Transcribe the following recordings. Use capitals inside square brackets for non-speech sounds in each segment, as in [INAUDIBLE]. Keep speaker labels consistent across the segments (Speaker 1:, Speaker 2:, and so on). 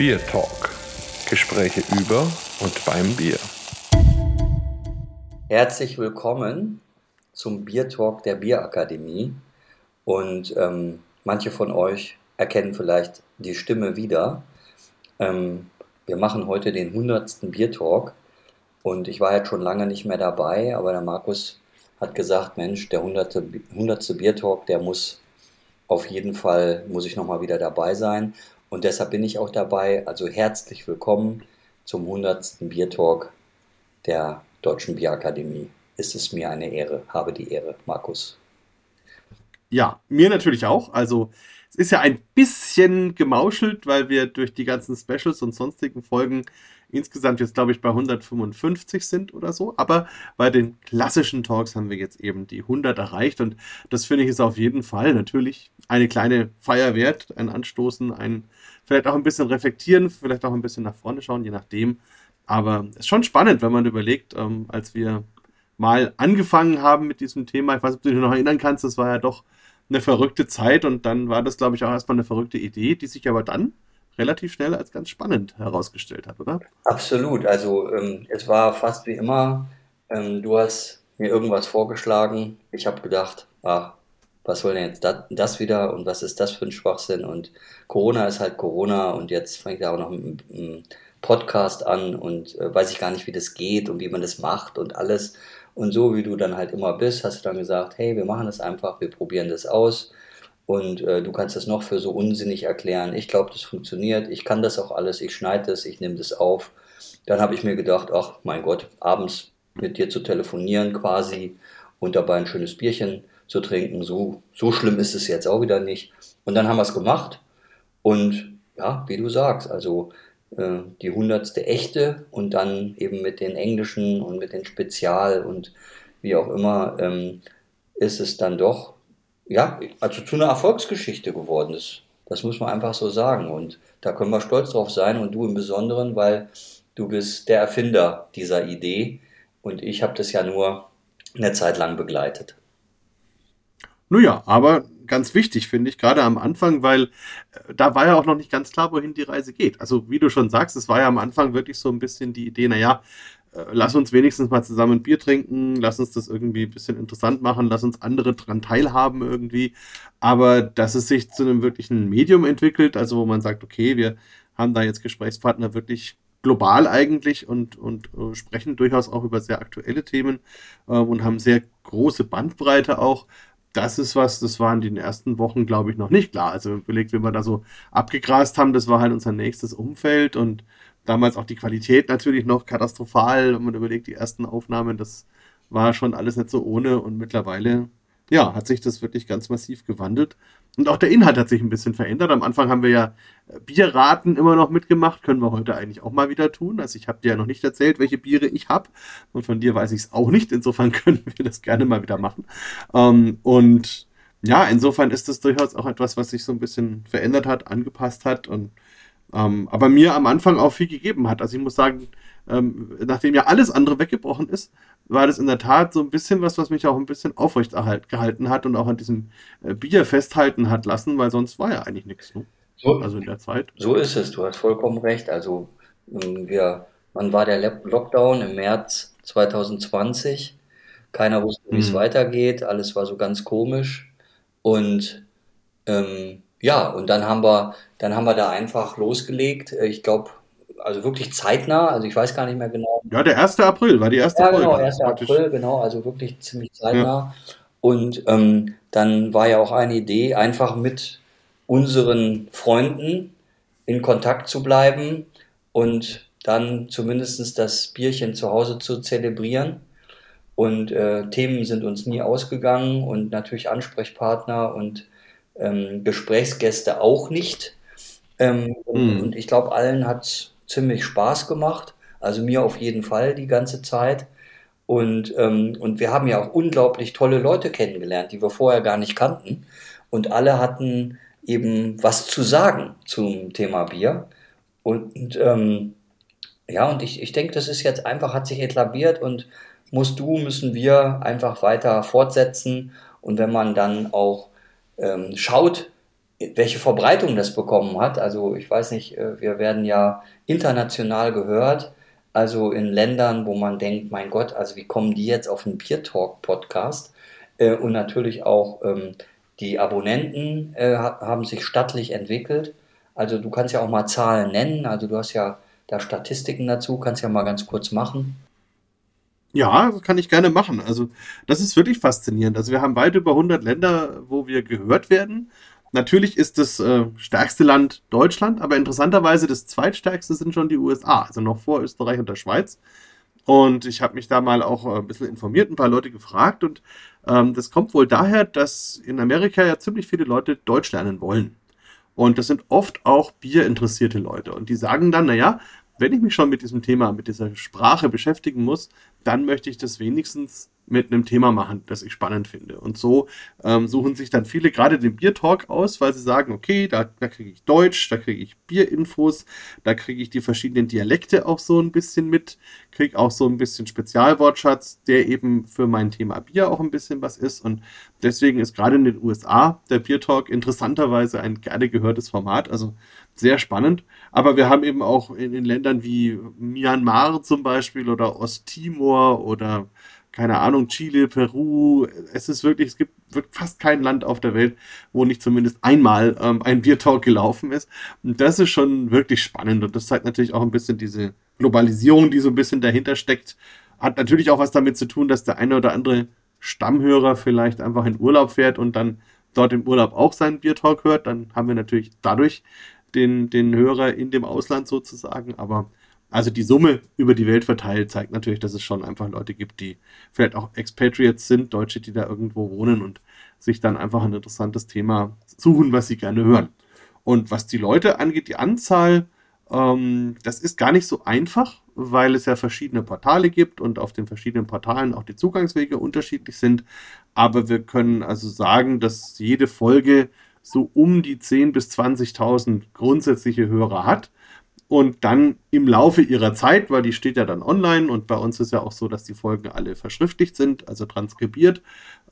Speaker 1: Bier Talk. Gespräche über und beim Bier.
Speaker 2: Herzlich willkommen zum Bier Talk der Bierakademie. Und ähm, manche von euch erkennen vielleicht die Stimme wieder. Ähm, wir machen heute den 100. Bier Talk. Und ich war jetzt schon lange nicht mehr dabei, aber der Markus hat gesagt, Mensch, der 100. 100. Bier Talk, der muss auf jeden Fall, muss ich nochmal wieder dabei sein. Und deshalb bin ich auch dabei. Also herzlich willkommen zum 100. Bier Talk der Deutschen Bierakademie. Ist es mir eine Ehre, habe die Ehre, Markus.
Speaker 3: Ja, mir natürlich auch. Also es ist ja ein bisschen gemauschelt, weil wir durch die ganzen Specials und sonstigen Folgen insgesamt jetzt, glaube ich, bei 155 sind oder so. Aber bei den klassischen Talks haben wir jetzt eben die 100 erreicht. Und das finde ich ist auf jeden Fall natürlich eine kleine Feier wert, ein Anstoßen, ein vielleicht auch ein bisschen reflektieren, vielleicht auch ein bisschen nach vorne schauen, je nachdem. Aber es ist schon spannend, wenn man überlegt, ähm, als wir mal angefangen haben mit diesem Thema, ich weiß nicht, ob du dich noch erinnern kannst, das war ja doch eine verrückte Zeit und dann war das, glaube ich, auch erstmal eine verrückte Idee, die sich aber dann relativ schnell als ganz spannend herausgestellt hat, oder?
Speaker 2: Absolut. Also ähm, es war fast wie immer, ähm, du hast mir irgendwas vorgeschlagen, ich habe gedacht, ach, was soll denn jetzt das, das, wieder und was ist das für ein Schwachsinn und Corona ist halt Corona und jetzt fängt er auch noch ein, ein Podcast an und äh, weiß ich gar nicht, wie das geht und wie man das macht und alles. Und so wie du dann halt immer bist, hast du dann gesagt, hey, wir machen das einfach, wir probieren das aus und äh, du kannst das noch für so unsinnig erklären. Ich glaube, das funktioniert, ich kann das auch alles, ich schneide das, ich nehme das auf. Dann habe ich mir gedacht, ach mein Gott, abends mit dir zu telefonieren quasi und dabei ein schönes Bierchen zu trinken, so, so schlimm ist es jetzt auch wieder nicht. Und dann haben wir es gemacht und ja, wie du sagst, also äh, die hundertste echte und dann eben mit den englischen und mit den Spezial und wie auch immer, ähm, ist es dann doch, ja, also zu einer Erfolgsgeschichte geworden ist. Das muss man einfach so sagen. Und da können wir stolz drauf sein und du im Besonderen, weil du bist der Erfinder dieser Idee und ich habe das ja nur eine Zeit lang begleitet.
Speaker 3: Naja, aber ganz wichtig, finde ich, gerade am Anfang, weil äh, da war ja auch noch nicht ganz klar, wohin die Reise geht. Also, wie du schon sagst, es war ja am Anfang wirklich so ein bisschen die Idee, naja, lass uns wenigstens mal zusammen ein Bier trinken, lass uns das irgendwie ein bisschen interessant machen, lass uns andere dran teilhaben irgendwie. Aber dass es sich zu einem wirklichen Medium entwickelt, also wo man sagt, okay, wir haben da jetzt Gesprächspartner wirklich global eigentlich und, und uh, sprechen durchaus auch über sehr aktuelle Themen äh, und haben sehr große Bandbreite auch das ist was, das war in den ersten Wochen, glaube ich, noch nicht klar. Also überlegt, wenn wir da so abgegrast haben, das war halt unser nächstes Umfeld und damals auch die Qualität natürlich noch katastrophal. Wenn man überlegt, die ersten Aufnahmen, das war schon alles nicht so ohne und mittlerweile ja, hat sich das wirklich ganz massiv gewandelt. Und auch der Inhalt hat sich ein bisschen verändert. Am Anfang haben wir ja äh, Bierraten immer noch mitgemacht. Können wir heute eigentlich auch mal wieder tun. Also ich habe dir ja noch nicht erzählt, welche Biere ich habe. Und von dir weiß ich es auch nicht. Insofern [LAUGHS] können wir das gerne mal wieder machen. Ähm, und ja, insofern ist das durchaus auch etwas, was sich so ein bisschen verändert hat, angepasst hat und ähm, aber mir am Anfang auch viel gegeben hat. Also ich muss sagen, ähm, nachdem ja alles andere weggebrochen ist, war das in der Tat so ein bisschen was, was mich auch ein bisschen aufrecht gehalten hat und auch an diesem äh, Bier festhalten hat lassen, weil sonst war ja eigentlich nichts. Ne?
Speaker 2: So, also in der Zeit. So ist es, du hast vollkommen recht. Also ähm, wir, wann war der Lockdown? Im März 2020. Keiner wusste, wie es mhm. weitergeht. Alles war so ganz komisch. Und ähm, ja, und dann haben wir, dann haben wir da einfach losgelegt. Äh, ich glaube, also wirklich zeitnah, also ich weiß gar nicht mehr genau.
Speaker 3: Ja, der 1. April war die erste
Speaker 2: ja, genau, 1. April, genau, also wirklich ziemlich zeitnah. Ja. Und ähm, dann war ja auch eine Idee, einfach mit unseren Freunden in Kontakt zu bleiben und dann zumindest das Bierchen zu Hause zu zelebrieren. Und äh, Themen sind uns nie ausgegangen und natürlich Ansprechpartner und ähm, Gesprächsgäste auch nicht. Ähm, mhm. Und ich glaube, allen hat es ziemlich Spaß gemacht. Also mir auf jeden Fall die ganze Zeit. Und, ähm, und wir haben ja auch unglaublich tolle Leute kennengelernt, die wir vorher gar nicht kannten. Und alle hatten eben was zu sagen zum Thema Bier. Und ähm, ja, und ich, ich denke, das ist jetzt einfach, hat sich etabliert und musst du, müssen wir einfach weiter fortsetzen. Und wenn man dann auch ähm, schaut, welche Verbreitung das bekommen hat. Also ich weiß nicht, äh, wir werden ja international gehört, also in Ländern, wo man denkt, mein Gott, also wie kommen die jetzt auf einen Beer Talk Podcast? Äh, und natürlich auch ähm, die Abonnenten äh, haben sich stattlich entwickelt. Also du kannst ja auch mal Zahlen nennen. Also du hast ja da Statistiken dazu, kannst ja mal ganz kurz machen.
Speaker 3: Ja, kann ich gerne machen. Also das ist wirklich faszinierend. Also wir haben weit über 100 Länder, wo wir gehört werden. Natürlich ist das äh, stärkste Land Deutschland, aber interessanterweise das zweitstärkste sind schon die USA, also noch vor Österreich und der Schweiz. Und ich habe mich da mal auch äh, ein bisschen informiert, ein paar Leute gefragt und ähm, das kommt wohl daher, dass in Amerika ja ziemlich viele Leute Deutsch lernen wollen. Und das sind oft auch bierinteressierte Leute. Und die sagen dann, naja, wenn ich mich schon mit diesem Thema, mit dieser Sprache beschäftigen muss, dann möchte ich das wenigstens mit einem Thema machen, das ich spannend finde. Und so ähm, suchen sich dann viele gerade den Bier-Talk aus, weil sie sagen, okay, da, da kriege ich Deutsch, da kriege ich Bierinfos, da kriege ich die verschiedenen Dialekte auch so ein bisschen mit, kriege auch so ein bisschen Spezialwortschatz, der eben für mein Thema Bier auch ein bisschen was ist. Und deswegen ist gerade in den USA der Bier-Talk interessanterweise ein gerne gehörtes Format, also sehr spannend. Aber wir haben eben auch in, in Ländern wie Myanmar zum Beispiel oder Osttimor oder keine Ahnung, Chile, Peru. Es ist wirklich, es gibt fast kein Land auf der Welt, wo nicht zumindest einmal ähm, ein Biertalk gelaufen ist. Und das ist schon wirklich spannend. Und das zeigt natürlich auch ein bisschen diese Globalisierung, die so ein bisschen dahinter steckt. Hat natürlich auch was damit zu tun, dass der eine oder andere Stammhörer vielleicht einfach in Urlaub fährt und dann dort im Urlaub auch seinen Biertalk hört. Dann haben wir natürlich dadurch den, den Hörer in dem Ausland sozusagen. Aber also die Summe über die Welt verteilt zeigt natürlich, dass es schon einfach Leute gibt, die vielleicht auch Expatriates sind, Deutsche, die da irgendwo wohnen und sich dann einfach ein interessantes Thema suchen, was sie gerne hören. Und was die Leute angeht, die Anzahl, ähm, das ist gar nicht so einfach, weil es ja verschiedene Portale gibt und auf den verschiedenen Portalen auch die Zugangswege unterschiedlich sind. Aber wir können also sagen, dass jede Folge so um die 10.000 bis 20.000 grundsätzliche Hörer hat und dann im Laufe ihrer Zeit, weil die steht ja dann online und bei uns ist ja auch so, dass die Folgen alle verschriftlicht sind, also transkribiert.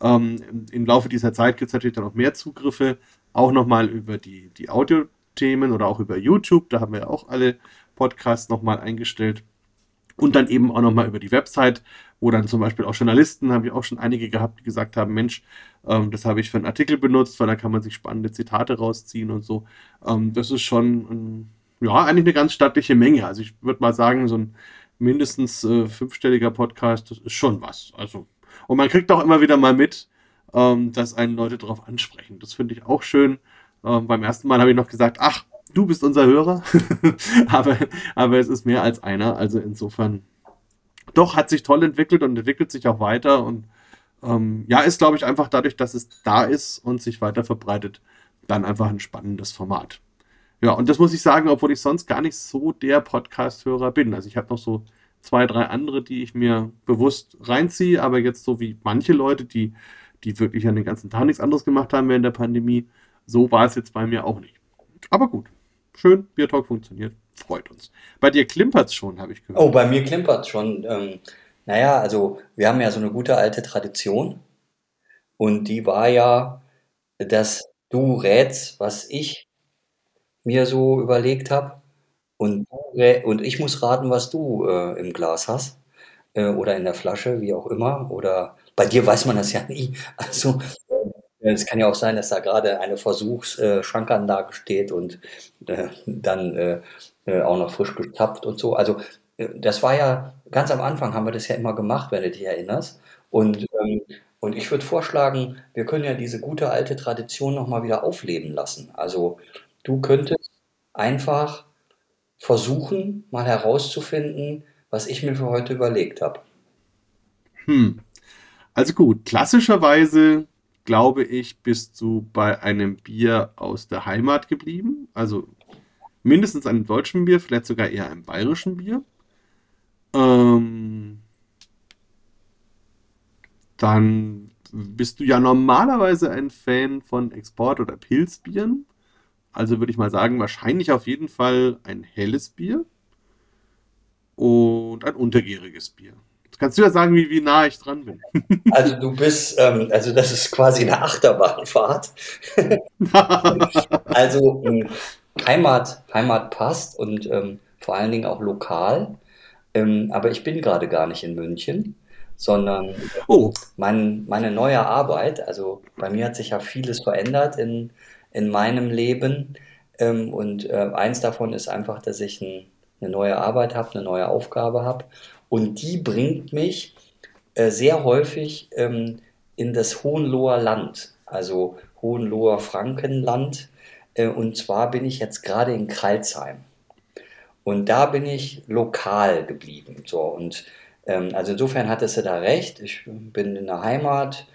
Speaker 3: Ähm, Im Laufe dieser Zeit gibt es natürlich dann auch mehr Zugriffe, auch nochmal über die, die Audiothemen oder auch über YouTube. Da haben wir ja auch alle Podcasts nochmal eingestellt. Und dann eben auch nochmal über die Website, wo dann zum Beispiel auch Journalisten, habe ich auch schon einige gehabt, die gesagt haben, Mensch, ähm, das habe ich für einen Artikel benutzt, weil da kann man sich spannende Zitate rausziehen und so. Ähm, das ist schon ein ja, eigentlich eine ganz stattliche Menge. Also ich würde mal sagen, so ein mindestens äh, fünfstelliger Podcast, das ist schon was. Also, und man kriegt auch immer wieder mal mit, ähm, dass einen Leute darauf ansprechen. Das finde ich auch schön. Ähm, beim ersten Mal habe ich noch gesagt, ach, du bist unser Hörer. [LAUGHS] aber, aber es ist mehr als einer. Also insofern, doch, hat sich toll entwickelt und entwickelt sich auch weiter. Und ähm, ja, ist, glaube ich, einfach dadurch, dass es da ist und sich weiter verbreitet, dann einfach ein spannendes Format. Ja, und das muss ich sagen, obwohl ich sonst gar nicht so der Podcast-Hörer bin. Also ich habe noch so zwei, drei andere, die ich mir bewusst reinziehe, aber jetzt so wie manche Leute, die, die wirklich an den ganzen Tag nichts anderes gemacht haben während der Pandemie, so war es jetzt bei mir auch nicht. Aber gut, schön, Biertalk funktioniert, freut uns. Bei dir klimpert es schon, habe ich
Speaker 2: gehört. Oh, bei mir klimpert es schon. Ähm, naja, also wir haben ja so eine gute alte Tradition und die war ja, dass du rätst, was ich mir so überlegt habe. Und, und ich muss raten, was du äh, im Glas hast äh, oder in der Flasche, wie auch immer. Oder bei dir weiß man das ja nie. [LAUGHS] Also äh, es kann ja auch sein, dass da gerade eine Versuchsschankanlage steht und äh, dann äh, äh, auch noch frisch getappt und so. Also das war ja ganz am Anfang haben wir das ja immer gemacht, wenn du dich erinnerst. Und, ähm, und ich würde vorschlagen, wir können ja diese gute alte Tradition nochmal wieder aufleben lassen. Also Du könntest einfach versuchen, mal herauszufinden, was ich mir für heute überlegt habe.
Speaker 3: Hm. Also gut, klassischerweise glaube ich, bist du bei einem Bier aus der Heimat geblieben. Also mindestens einem deutschen Bier, vielleicht sogar eher einem bayerischen Bier. Ähm, dann bist du ja normalerweise ein Fan von Export- oder Pilzbieren. Also würde ich mal sagen, wahrscheinlich auf jeden Fall ein helles Bier und ein untergäriges Bier. kannst du ja sagen, wie, wie nah ich dran bin. [LAUGHS]
Speaker 2: Also du bist, ähm, also das ist quasi eine Achterbahnfahrt. [LAUGHS] also ähm, Heimat, Heimat passt und ähm, vor allen Dingen auch lokal. Ähm, aber ich bin gerade gar nicht in München, sondern
Speaker 3: Oh,
Speaker 2: mein, meine neue Arbeit, also bei mir hat sich ja vieles verändert in, in meinem Leben. Ähm, und äh, eins davon ist einfach, dass ich ein, eine neue Arbeit habe, eine neue Aufgabe habe. Und die bringt mich äh, sehr häufig ähm, in das Hohenloher Land, also Hohenloher Frankenland. Äh, und zwar bin ich jetzt gerade in Crailsheim. Und da bin ich lokal geblieben. So, und ähm, also insofern hattest du da recht. Ich bin in der Heimat,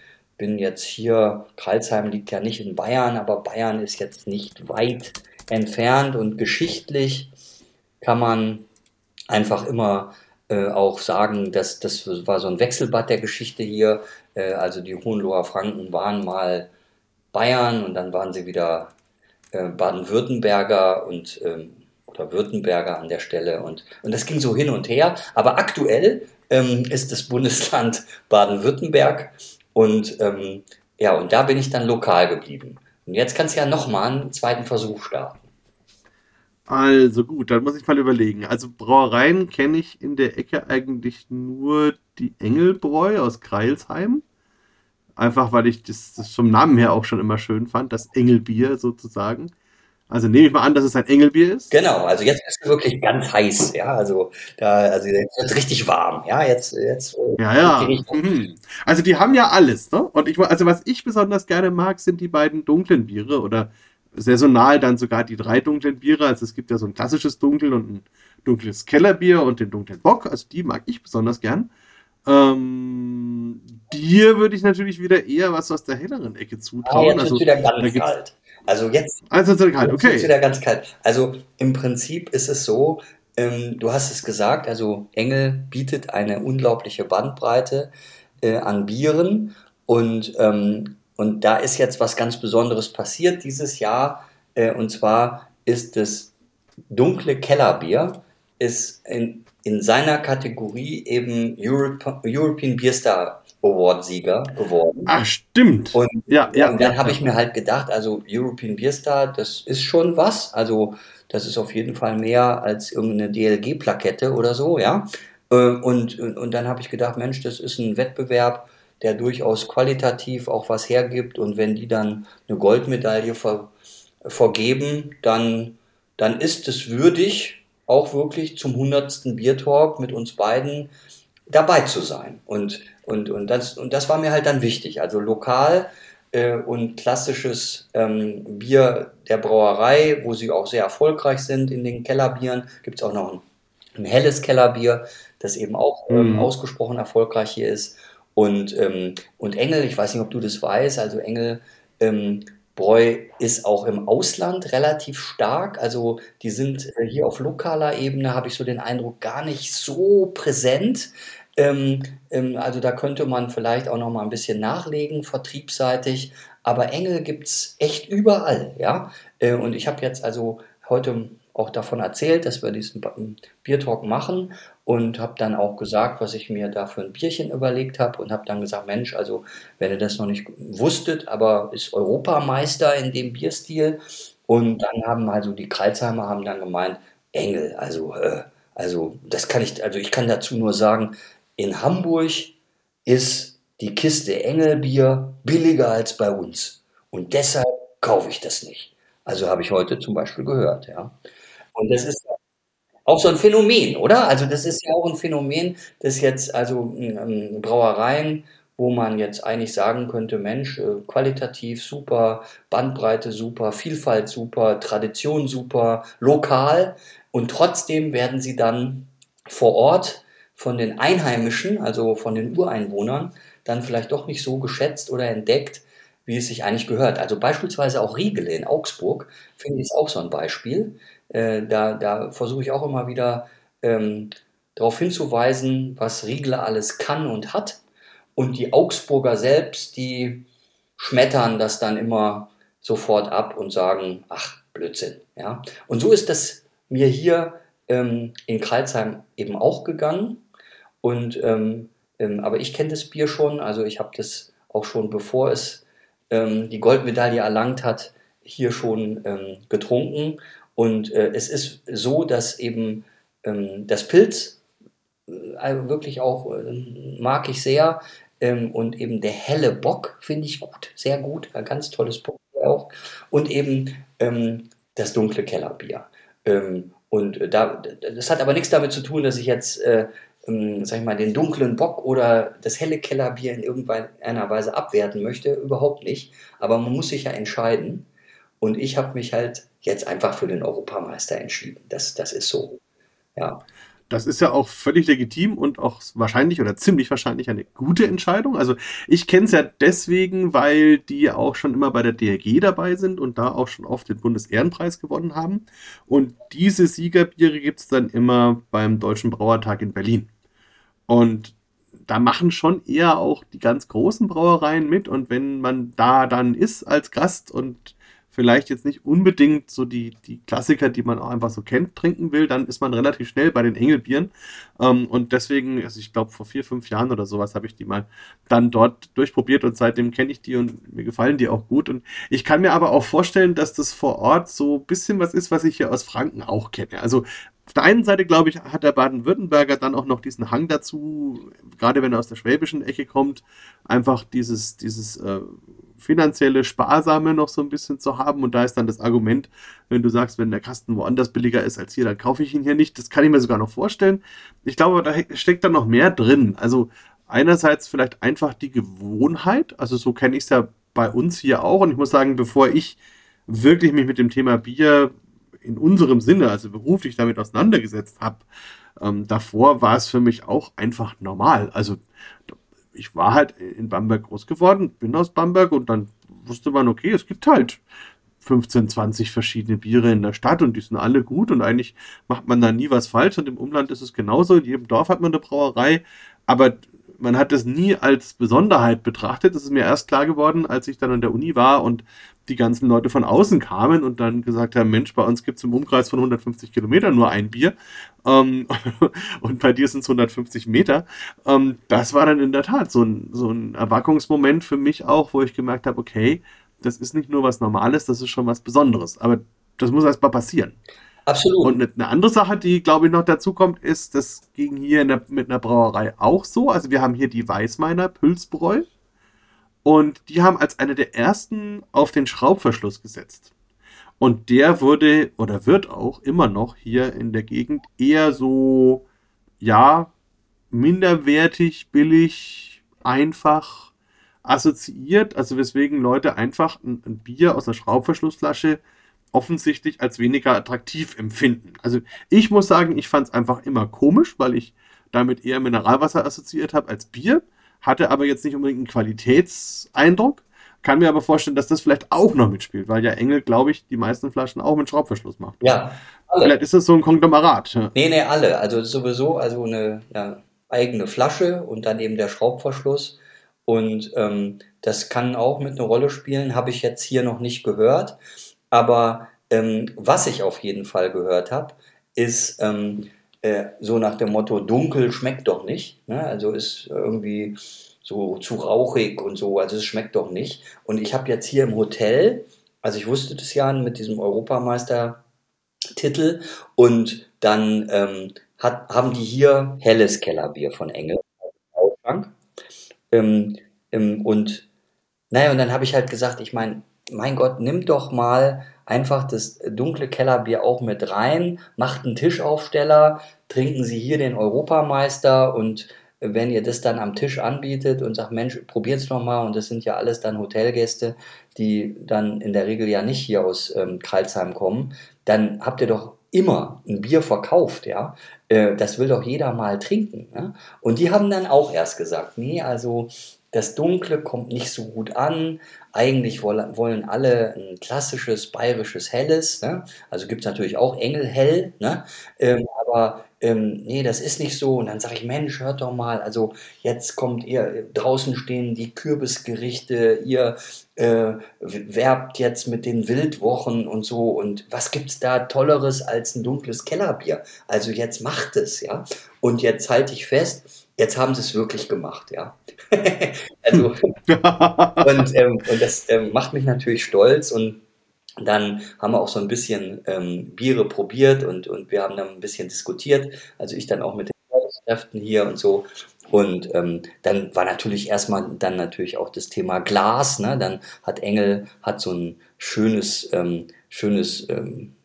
Speaker 2: bin jetzt hier, Karlsheim liegt ja nicht in Bayern, aber Bayern ist jetzt nicht weit entfernt und geschichtlich kann man einfach immer äh, auch sagen, dass das war so ein Wechselbad der Geschichte hier. Äh, also die Hohenloher Franken waren mal Bayern und dann waren sie wieder äh, Baden-Württemberger und ähm, oder Württemberger an der Stelle und, und das ging so hin und her. Aber aktuell ähm, ist das Bundesland Baden-Württemberg und ähm, ja, und da bin ich dann lokal geblieben. Und jetzt kannst du ja nochmal einen zweiten Versuch starten.
Speaker 3: also gut, dann muss ich mal überlegen. Also Brauereien kenne ich in der Ecke eigentlich nur die Engelbräu aus Kreilsheim. Einfach weil ich das, das vom Namen her auch schon immer schön fand, das Engelbier sozusagen. Also nehme ich mal an, dass es ein Engelbier ist.
Speaker 2: Genau, also jetzt bist du wirklich ganz heiß, ja, also da, also jetzt wird's richtig warm, ja, jetzt, jetzt äh,
Speaker 3: Ja, ja. Mhm. Also die haben ja alles, ne? Und ich, also was ich besonders gerne mag, sind die beiden dunklen Biere oder saisonal dann sogar die drei dunklen Biere. Also es gibt ja so ein klassisches Dunkel und ein dunkles Kellerbier und den dunklen Bock. Also die mag ich besonders gern. Ähm, dir würde ich natürlich wieder eher was aus der helleren Ecke
Speaker 2: Ah,
Speaker 3: zutrauen.
Speaker 2: jetzt
Speaker 3: also, da
Speaker 2: ganz
Speaker 3: gibt's-
Speaker 2: kalt. Also jetzt
Speaker 3: also so kalt,
Speaker 2: Jetzt
Speaker 3: okay.
Speaker 2: wieder ganz kalt. Also im Prinzip ist es so, ähm, du hast es gesagt, also Engel bietet eine unglaubliche Bandbreite äh, an Bieren und, ähm, und da ist jetzt was ganz Besonderes passiert dieses Jahr äh, und zwar ist das dunkle Kellerbier ist in, in seiner Kategorie eben Europe, European Beer Star Award Sieger geworden.
Speaker 3: Ah, stimmt.
Speaker 2: Und
Speaker 3: ja, ja.
Speaker 2: und dann
Speaker 3: ja,
Speaker 2: habe
Speaker 3: ja.
Speaker 2: ich mir halt gedacht, also European Beer Star, das ist schon was. Also das ist auf jeden Fall mehr als irgendeine DLG-Plakette oder so, ja. Äh, Und, und, und dann habe ich gedacht, Mensch, das ist ein Wettbewerb, der durchaus qualitativ auch was hergibt. Und wenn die dann eine Goldmedaille ver, vergeben, dann, dann ist es würdig, auch wirklich zum 100. Biertalk mit uns beiden dabei zu sein. Und, und, und, das, und das war mir halt dann wichtig. Also lokal äh, und klassisches ähm, Bier der Brauerei, wo sie auch sehr erfolgreich sind in den Kellerbieren, gibt es auch noch ein, ein helles Kellerbier, das eben auch ähm,
Speaker 3: Mhm.
Speaker 2: ausgesprochen erfolgreich hier ist. Und, ähm, und Engel, ich weiß nicht, ob du das weißt, also Engel ähm, Bräu ist auch im Ausland relativ stark. Also die sind äh, hier auf lokaler Ebene, habe ich so den Eindruck, gar nicht so präsent. Ähm, ähm, also da könnte man vielleicht auch noch mal ein bisschen nachlegen, vertriebsseitig. Aber Engel gibt es echt überall, ja. Äh, und ich habe jetzt also heute auch davon erzählt, dass wir diesen Ba- Biertalk machen und habe dann auch gesagt, was ich mir da für ein Bierchen überlegt habe und habe dann gesagt, Mensch, also wenn ihr das noch nicht wusstet, aber ist Europameister in dem Bierstil und dann haben also die Kreuzheimer haben dann gemeint, Engel, also äh, also das kann ich, also ich kann dazu nur sagen, in Hamburg ist die Kiste Engelbier billiger als bei uns und deshalb kaufe ich das nicht. Also habe ich heute zum Beispiel gehört, ja. Und das ist auch so ein Phänomen, oder? Also das ist ja auch ein Phänomen, das jetzt also ähm, Brauereien, wo man jetzt eigentlich sagen könnte, Mensch, äh, qualitativ super, Bandbreite super, Vielfalt super, Tradition super, lokal und trotzdem werden sie dann vor Ort von den Einheimischen, also von den Ureinwohnern, dann vielleicht doch nicht so geschätzt oder entdeckt, wie es sich eigentlich gehört. Also beispielsweise auch Riegele in Augsburg, finde ich auch so ein Beispiel. Äh, da, da versuche ich auch immer wieder ähm, darauf hinzuweisen, was Riegele alles kann und hat. Und die Augsburger selbst, die schmettern das dann immer sofort ab und sagen, ach, Blödsinn. Ja? Und so ist das mir hier ähm, in Kreilsheim eben auch gegangen. Und ähm, ähm, aber ich kenne das Bier schon, also ich habe das auch schon, bevor es ähm, die Goldmedaille erlangt hat, hier schon ähm, getrunken. Und äh, es ist so, dass eben ähm, das Pilz äh, wirklich auch äh, mag ich sehr. Ähm, und eben der helle Bock finde ich gut, sehr gut, ein ganz tolles Bock auch. Und eben das dunkle Kellerbier. Und da, das hat aber nichts damit zu tun, dass ich jetzt, äh, ähm, sag ich mal, den dunklen Bock oder das helle Kellerbier in irgendeiner Weise abwerten möchte. Überhaupt nicht. Aber man muss sich ja entscheiden. Und ich habe mich halt jetzt einfach für den Europameister entschieden. Das, das ist so. Ja.
Speaker 3: Das ist ja auch völlig legitim und auch wahrscheinlich oder ziemlich wahrscheinlich eine gute Entscheidung. Also ich kenne es ja deswegen, weil die auch schon immer bei der DRG dabei sind und da auch schon oft den Bundesehrenpreis gewonnen haben. Und diese Siegerbiere gibt es dann immer beim Deutschen Brauertag in Berlin. Und da machen schon eher auch die ganz großen Brauereien mit. Und wenn man da dann ist als Gast und vielleicht jetzt nicht unbedingt so die, die Klassiker, die man auch einfach so kennt, trinken will, dann ist man relativ schnell bei den Engelbieren. Ähm, und deswegen, also ich glaube, vor vier, fünf Jahren oder sowas habe ich die mal dann dort durchprobiert und seitdem kenne ich die und mir gefallen die auch gut. Und ich kann mir aber auch vorstellen, dass das vor Ort so ein bisschen was ist, was ich hier aus Franken auch kenne. Also auf der einen Seite, glaube ich, hat der Baden-Württemberger dann auch noch diesen Hang dazu, gerade wenn er aus der schwäbischen Ecke kommt, einfach dieses, dieses äh, finanzielle Sparsame noch so ein bisschen zu haben. Und da ist dann das Argument, wenn du sagst, wenn der Kasten woanders billiger ist als hier, dann kaufe ich ihn hier nicht. Das kann ich mir sogar noch vorstellen. Ich glaube, da steckt dann noch mehr drin. Also einerseits vielleicht einfach die Gewohnheit. Also so kenne ich es ja bei uns hier auch. Und ich muss sagen, bevor ich wirklich mich mit dem Thema Bier in unserem Sinne, also beruflich damit auseinandergesetzt habe, ähm, davor war es für mich auch einfach normal. Also ich war halt in Bamberg groß geworden, bin aus Bamberg und dann wusste man, okay, es gibt halt 15, 20 verschiedene Biere in der Stadt und die sind alle gut und eigentlich macht man da nie was falsch und im Umland ist es genauso. In jedem Dorf hat man eine Brauerei, aber man hat es nie als Besonderheit betrachtet. Das ist mir erst klar geworden, als ich dann an der Uni war und die ganzen Leute von außen kamen und dann gesagt haben, Mensch, bei uns gibt es im Umkreis von 150 Kilometern nur ein Bier ähm, [LAUGHS] und bei dir sind es 150 Meter. Ähm, das war dann in der Tat so ein, so ein Erwackungsmoment für mich auch, wo ich gemerkt habe, okay, das ist nicht nur was Normales, das ist schon was Besonderes. Aber das muss erst mal passieren.
Speaker 2: Absolut.
Speaker 3: Und eine andere Sache, die, glaube ich, noch dazu kommt, ist, das ging hier der, mit einer Brauerei auch so. Also wir haben hier die Weißmeiner Pülsbräu. Und die haben als eine der ersten auf den Schraubverschluss gesetzt. Und der wurde oder wird auch immer noch hier in der Gegend eher so, ja, minderwertig, billig, einfach assoziiert. Also weswegen Leute einfach ein, ein Bier aus einer Schraubverschlussflasche offensichtlich als weniger attraktiv empfinden. Also ich muss sagen, ich fand es einfach immer komisch, weil ich damit eher Mineralwasser assoziiert habe als Bier, hatte aber jetzt nicht unbedingt einen Qualitätseindruck. Kann mir aber vorstellen, dass das vielleicht auch noch mitspielt, weil ja Engel, glaube ich, die meisten Flaschen auch mit Schraubverschluss macht.
Speaker 2: Ja.
Speaker 3: Alle. Vielleicht ist das so ein Konglomerat. Ja.
Speaker 2: Nee, nee, alle. Also sowieso, also eine ja, eigene Flasche und dann eben der Schraubverschluss. Und ähm, das kann auch mit einer Rolle spielen, habe ich jetzt hier noch nicht gehört. Aber ähm, was ich auf jeden Fall gehört habe, ist ähm, äh, so nach dem Motto, dunkel schmeckt doch nicht. Ne? Also ist irgendwie so zu rauchig und so, also es schmeckt doch nicht. Und ich habe jetzt hier im Hotel, also ich wusste das ja mit diesem Europameister-Titel und dann ähm, hat, haben die hier helles Kellerbier von Engel. Ähm, ähm, und naja, und dann habe ich halt gesagt, ich meine, mein Gott, nimm doch mal einfach das dunkle Kellerbier auch mit rein, macht einen Tischaufsteller, trinken Sie hier den Europameister und wenn ihr das dann am Tisch anbietet und sagt, Mensch, probiert's noch mal und das sind ja alles dann Hotelgäste, die dann in der Regel ja nicht hier aus ähm, Kreilsheim kommen, dann habt ihr doch immer ein Bier verkauft, ja. Äh, das will doch jeder mal trinken. Ja? Und die haben dann auch erst gesagt, nee, also das Dunkle kommt nicht so gut an. Eigentlich wollen alle ein klassisches bayerisches Helles. Ne? Also gibt es natürlich auch Engelhell. Ne? Ähm, aber ähm, nee, das ist nicht so. Und dann sage ich, Mensch, hört doch mal, also jetzt kommt ihr, draußen stehen die Kürbisgerichte, ihr äh, werbt jetzt mit den Wildwochen und so. Und was gibt es da Tolleres als ein dunkles Kellerbier? Also jetzt macht es, ja. Und jetzt halte ich fest, jetzt haben sie es wirklich gemacht, ja. [LAUGHS] also, [LAUGHS] und, ähm, und das ähm, macht mich natürlich stolz und dann haben wir auch so ein bisschen ähm, Biere probiert und, und wir haben dann ein bisschen diskutiert. Also ich dann auch mit den Kräften hier und so. Und ähm, dann war natürlich erstmal dann natürlich auch das Thema Glas. Ne? Dann hat Engel hat so ein schönes, ähm, schönes ähm,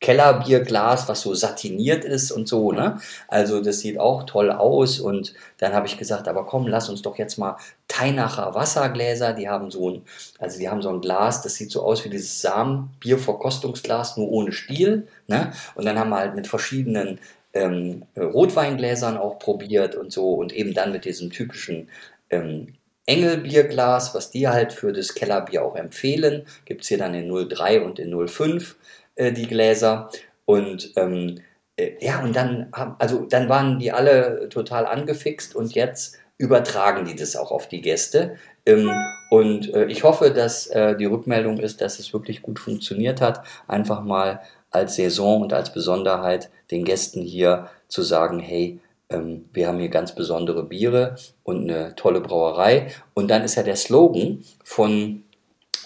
Speaker 2: Kellerbierglas, was so satiniert ist und so, ne? Also das sieht auch toll aus und dann habe ich gesagt, aber komm, lass uns doch jetzt mal Teinacher Wassergläser, die haben so ein, also die haben so ein Glas, das sieht so aus wie dieses Samenbierverkostungsglas, nur ohne Stiel, ne? Und dann haben wir halt mit verschiedenen ähm, Rotweingläsern auch probiert und so und eben dann mit diesem typischen ähm, Engelbierglas, was die halt für das Kellerbier auch empfehlen, gibt es hier dann in 03 und in 05 äh, die Gläser. Und ähm, äh, ja, und dann, also dann waren die alle total angefixt und jetzt übertragen die das auch auf die Gäste. Ähm, und äh, ich hoffe, dass äh, die Rückmeldung ist, dass es wirklich gut funktioniert hat. Einfach mal als Saison und als Besonderheit den Gästen hier zu sagen, hey, ähm, wir haben hier ganz besondere Biere und eine tolle Brauerei. Und dann ist ja der Slogan von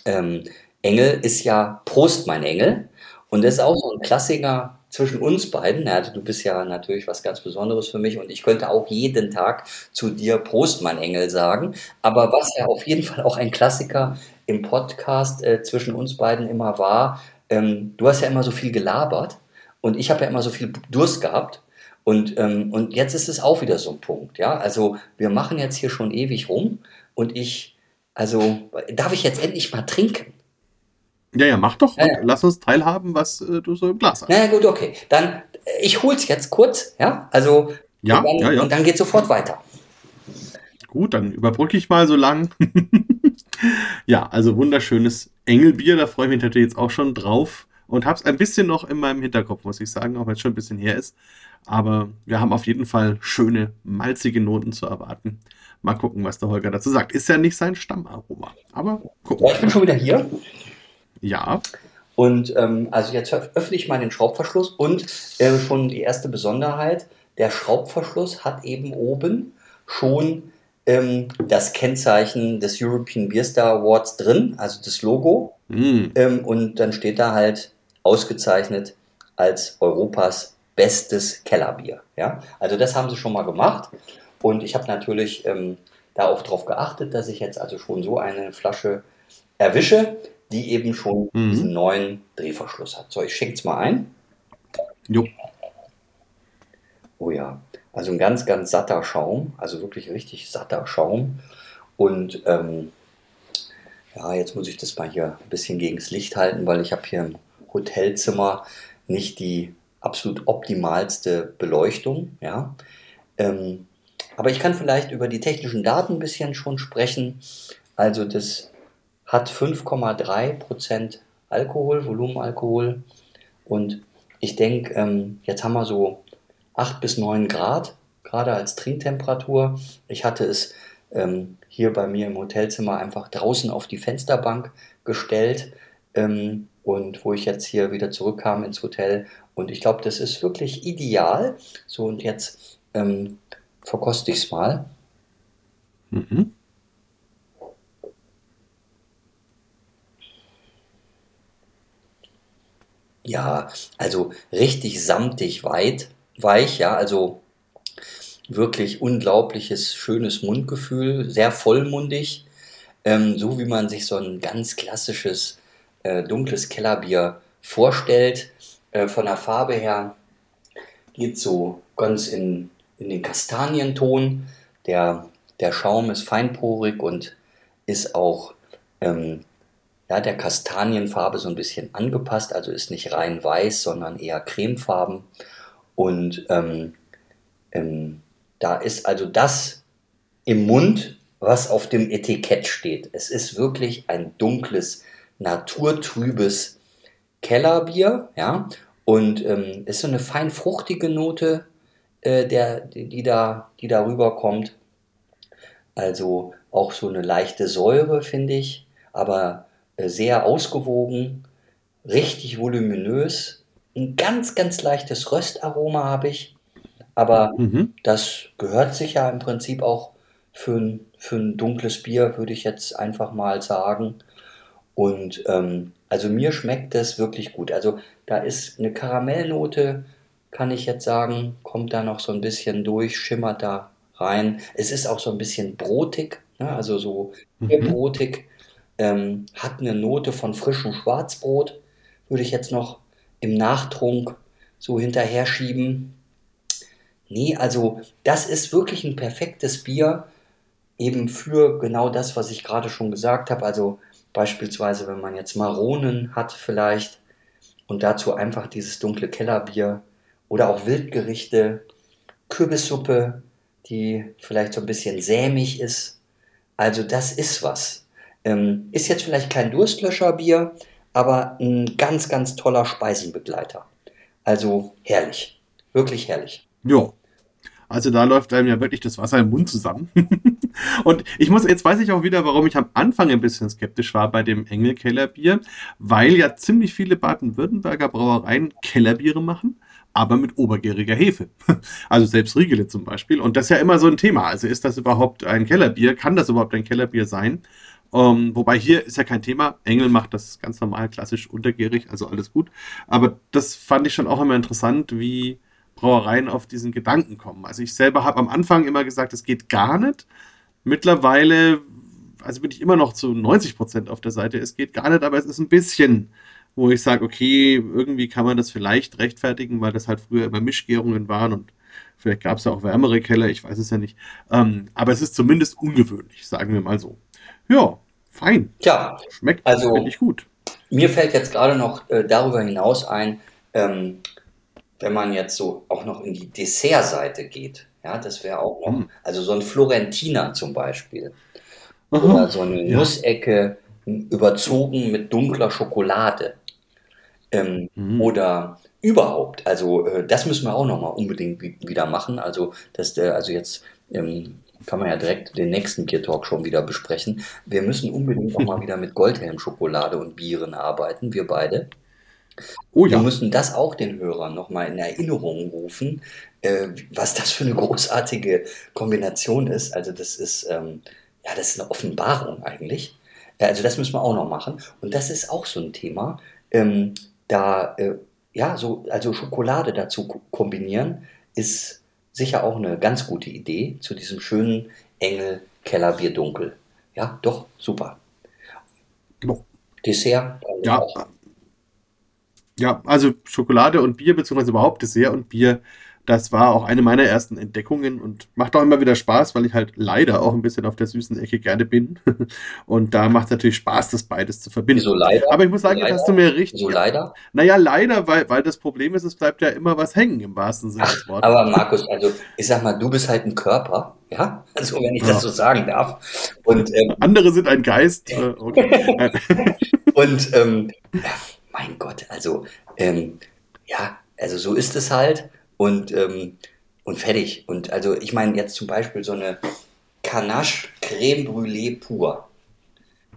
Speaker 2: ähm, Engel ist ja Prost, mein Engel. Und das ist auch so ein Klassiker zwischen uns beiden. Also du bist ja natürlich was ganz Besonderes für mich und ich könnte auch jeden Tag zu dir Prost, mein Engel sagen. Aber was ja auf jeden Fall auch ein Klassiker im Podcast äh, zwischen uns beiden immer war, ähm, du hast ja immer so viel gelabert und ich habe ja immer so viel Durst gehabt. Und, ähm, und jetzt ist es auch wieder so ein Punkt. Ja? Also wir machen jetzt hier schon ewig rum und ich, also darf ich jetzt endlich mal trinken?
Speaker 3: Ja, ja, mach doch. Ja, ja. Lass uns teilhaben, was äh, du so im Glas hast.
Speaker 2: Na ja, gut, okay. Dann, äh, ich hol's jetzt kurz, ja? Also,
Speaker 3: ja,
Speaker 2: und dann,
Speaker 3: ja, ja.
Speaker 2: Und dann geht's sofort weiter.
Speaker 3: Gut, dann überbrücke ich mal so lang. [LAUGHS] ja, also wunderschönes Engelbier, da freue ich mich natürlich jetzt auch schon drauf und hab's ein bisschen noch in meinem Hinterkopf, muss ich sagen, auch wenn es schon ein bisschen her ist. Aber wir haben auf jeden Fall schöne, malzige Noten zu erwarten. Mal gucken, was der Holger dazu sagt. Ist ja nicht sein Stammaroma, aber
Speaker 2: gucken. Ja, ich bin schon wieder hier.
Speaker 3: Ja.
Speaker 2: Und ähm, also jetzt öffne ich mal den Schraubverschluss und äh, schon die erste Besonderheit, der Schraubverschluss hat eben oben schon ähm, das Kennzeichen des European Beer Star Awards drin, also das Logo. Mm. Ähm, und dann steht da halt ausgezeichnet als Europas bestes Kellerbier. Ja? Also das haben sie schon mal gemacht. Und ich habe natürlich ähm, da auch darauf geachtet, dass ich jetzt also schon so eine Flasche erwische die eben schon mhm. diesen neuen Drehverschluss hat. So, ich schicke es mal ein.
Speaker 3: Jo.
Speaker 2: Oh ja, also ein ganz, ganz satter Schaum, also wirklich richtig satter Schaum. Und ähm, ja, jetzt muss ich das mal hier ein bisschen gegen das Licht halten, weil ich habe hier im Hotelzimmer nicht die absolut optimalste Beleuchtung. Ja. Ähm, aber ich kann vielleicht über die technischen Daten ein bisschen schon sprechen. Also das hat 5,3% Alkohol, Volumenalkohol. Und ich denke, ähm, jetzt haben wir so 8 bis 9 Grad, gerade als Trinktemperatur. Ich hatte es ähm, hier bei mir im Hotelzimmer einfach draußen auf die Fensterbank gestellt. Ähm, und wo ich jetzt hier wieder zurückkam ins Hotel. Und ich glaube, das ist wirklich ideal. So, und jetzt ähm, verkoste ich es mal. Mhm. Ja, also richtig samtig weit, weich, ja, also wirklich unglaubliches, schönes Mundgefühl, sehr vollmundig, ähm, so wie man sich so ein ganz klassisches äh, dunkles Kellerbier vorstellt. Äh, von der Farbe her geht so ganz in, in den Kastanienton. Der, der Schaum ist feinporig und ist auch ähm, ja, der Kastanienfarbe so ein bisschen angepasst, also ist nicht rein weiß, sondern eher cremefarben. Und ähm, ähm, da ist also das im Mund, was auf dem Etikett steht. Es ist wirklich ein dunkles, naturtrübes Kellerbier, ja. Und ähm, ist so eine fein fruchtige Note, äh, der, die, da, die da rüberkommt. Also auch so eine leichte Säure, finde ich, aber sehr ausgewogen, richtig voluminös. Ein ganz, ganz leichtes Röstaroma habe ich, aber
Speaker 3: Mhm.
Speaker 2: das gehört sich ja im Prinzip auch für ein, für ein dunkles Bier, würde ich jetzt einfach mal sagen. Und ähm, also mir schmeckt das wirklich gut. Also da ist eine Karamellnote, kann ich jetzt sagen, kommt da noch so ein bisschen durch, schimmert da rein. Es ist auch so ein bisschen brotig, ne? also so
Speaker 3: Mhm.
Speaker 2: brotig. Ähm, hat eine Note von frischem Schwarzbrot, würde ich jetzt noch im Nachtrunk so hinterher schieben. Nee, also das ist wirklich ein perfektes Bier, eben für genau das, was ich gerade schon gesagt habe. Also beispielsweise, wenn man jetzt Maronen hat vielleicht und dazu einfach dieses dunkle Kellerbier oder auch Wildgerichte, Kürbissuppe, die vielleicht so ein bisschen sämig ist. Also das ist was. Ähm, ist jetzt vielleicht kein Durstlöscherbier, aber ein ganz, ganz toller Speisenbegleiter. Also herrlich. Wirklich herrlich.
Speaker 3: Ja. Also da läuft einem ja wirklich das Wasser im Mund zusammen. [LAUGHS] Und ich muss, jetzt weiß ich auch wieder, warum ich am Anfang ein bisschen skeptisch war bei dem Engelkellerbier, weil ja ziemlich viele Baden-Württemberger Brauereien Kellerbiere machen, aber mit obergäriger Hefe. [LAUGHS] Also selbst Riegele zum Beispiel. Und das ist ja immer so ein Thema. Also ist das überhaupt ein Kellerbier? Kann das überhaupt ein Kellerbier sein? Ähm, wobei hier ist ja kein Thema. Engel macht das ganz normal, klassisch untergärig, also alles gut. Aber das fand ich schon auch immer interessant, wie Brauereien auf diesen Gedanken kommen. Also ich selber habe am Anfang immer gesagt, es geht gar nicht. Mittlerweile, also bin ich immer noch zu 90 Prozent auf der Seite, es geht gar nicht, aber es ist ein bisschen, wo ich sage, okay, irgendwie kann man das vielleicht rechtfertigen, weil das halt früher immer Mischgärungen waren und vielleicht gab es ja auch wärmere Keller, ich weiß es ja nicht. Ähm, aber es ist zumindest ungewöhnlich, sagen wir mal so. Ja, fein.
Speaker 2: Tja,
Speaker 3: Schmeckt,
Speaker 2: Also-
Speaker 3: finde ich gut.
Speaker 2: Mir fällt jetzt gerade noch äh, darüber hinaus ein, ähm, wenn man jetzt so auch noch in die Dessertseite geht, ja, das wäre auch noch,
Speaker 3: Hm.
Speaker 2: also so ein Florentiner zum Beispiel
Speaker 3: Aha.
Speaker 2: oder so eine
Speaker 3: Ja.
Speaker 2: Nussecke m, überzogen mit dunkler Schokolade ähm,
Speaker 3: Mhm.
Speaker 2: oder überhaupt, also äh, das müssen wir auch noch mal unbedingt wi- wieder machen, also das, äh, also jetzt ähm, kann man ja direkt den nächsten Bier Talk schon wieder besprechen. Wir müssen unbedingt auch mal wieder mit Goldhelm-Schokolade und Bieren arbeiten, wir beide.
Speaker 3: Oh
Speaker 2: Wir
Speaker 3: ja.
Speaker 2: müssen das auch den Hörern nochmal in Erinnerung rufen, äh, was das für eine großartige Kombination ist. Also das ist, ähm, ja, das ist eine Offenbarung eigentlich. Äh, also das müssen wir auch noch machen. Und das ist auch so ein Thema. Ähm, da, äh, ja, so, also Schokolade dazu ko- kombinieren, ist sicher auch eine ganz gute Idee zu diesem schönen Engel Kellerbier Dunkel. Ja, doch, super.
Speaker 3: No.
Speaker 2: Dessert
Speaker 3: Ja,
Speaker 2: auch.
Speaker 3: Ja, also Schokolade und Bier, beziehungsweise überhaupt Dessert und Bier, das war auch eine meiner ersten Entdeckungen und macht auch immer wieder Spaß, weil ich halt leider auch ein bisschen auf der süßen Ecke gerne bin. [LAUGHS] Und da macht es natürlich Spaß, das beides zu verbinden.
Speaker 2: Wieso leider?
Speaker 3: Aber ich muss sagen, jetzt hast du mir richtig.
Speaker 2: So leider.
Speaker 3: Naja, leider, weil, weil das Problem ist, es bleibt ja immer was hängen im wahrsten Sinne des Wortes.
Speaker 2: Aber Markus, also ich sag mal, du bist halt ein Körper, ja, also wenn ich
Speaker 3: Ja.
Speaker 2: das so sagen darf. Und, ähm,
Speaker 3: Andere sind ein Geist. Äh, okay. [LAUGHS]
Speaker 2: und ähm, mein Gott, also ähm, ja, also so ist es halt und, ähm, und fertig. Und also ich meine jetzt zum Beispiel so eine Canache Creme Brûlée pur.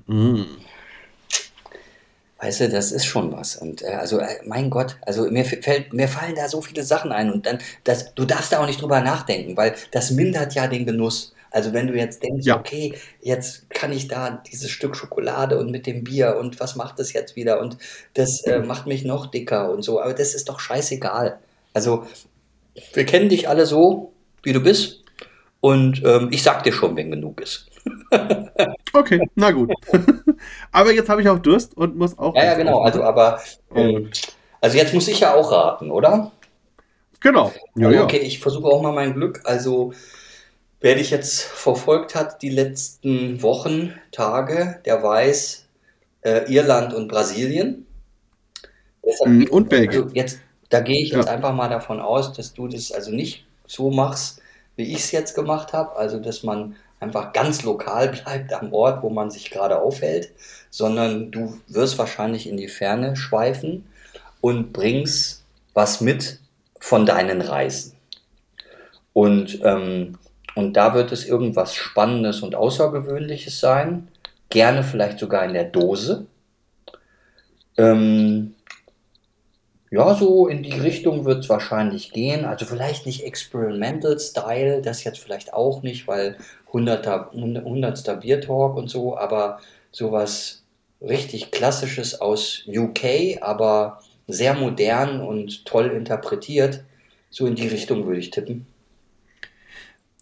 Speaker 3: Mm.
Speaker 2: Weißt du, das ist schon was. Und äh, also, äh, mein Gott, also mir fällt, mir fallen da so viele Sachen ein und dann, das, du darfst da auch nicht drüber nachdenken, weil das mindert ja den Genuss. Also wenn du jetzt denkst,
Speaker 3: Ja.
Speaker 2: okay, jetzt kann ich da dieses Stück Schokolade und mit dem Bier und was macht das jetzt wieder und das äh, macht mich noch dicker und so, aber das ist doch scheißegal. Also wir kennen dich alle so, wie du bist und ähm, ich sag dir schon, wenn genug ist. [LAUGHS]
Speaker 3: Okay, na gut. [LAUGHS] Aber jetzt habe ich auch Durst und muss auch.
Speaker 2: Ja, ja, genau,
Speaker 3: aufmachen.
Speaker 2: also aber ähm, also jetzt muss ich ja auch raten, oder?
Speaker 3: Genau. Ja,
Speaker 2: Also,
Speaker 3: ja.
Speaker 2: okay, ich versuche auch mal mein Glück. Also, wer dich jetzt verfolgt hat, die letzten Wochen, Tage, der weiß äh, Irland und Brasilien. Deshalb,
Speaker 3: Mm, Und Belgien.
Speaker 2: also jetzt, da gehe ich jetzt
Speaker 3: Ja.
Speaker 2: einfach mal davon aus, dass du das also nicht so machst, wie ich es jetzt gemacht habe. Also, dass man einfach ganz lokal [LAUGHS] bleibt am Ort, wo man sich gerade aufhält, sondern du wirst wahrscheinlich in die Ferne schweifen und bringst was mit von deinen Reisen. Und, ähm, und da wird es irgendwas Spannendes und Außergewöhnliches sein. Gerne vielleicht sogar in der Dose. Ähm, ja, so in die Richtung wird es wahrscheinlich gehen. Also vielleicht nicht Experimental Style, das jetzt vielleicht auch nicht, weil 100. 100. Bier Talk und so, aber sowas richtig Klassisches aus UK, aber sehr modern und toll interpretiert. So in die Richtung würde ich tippen.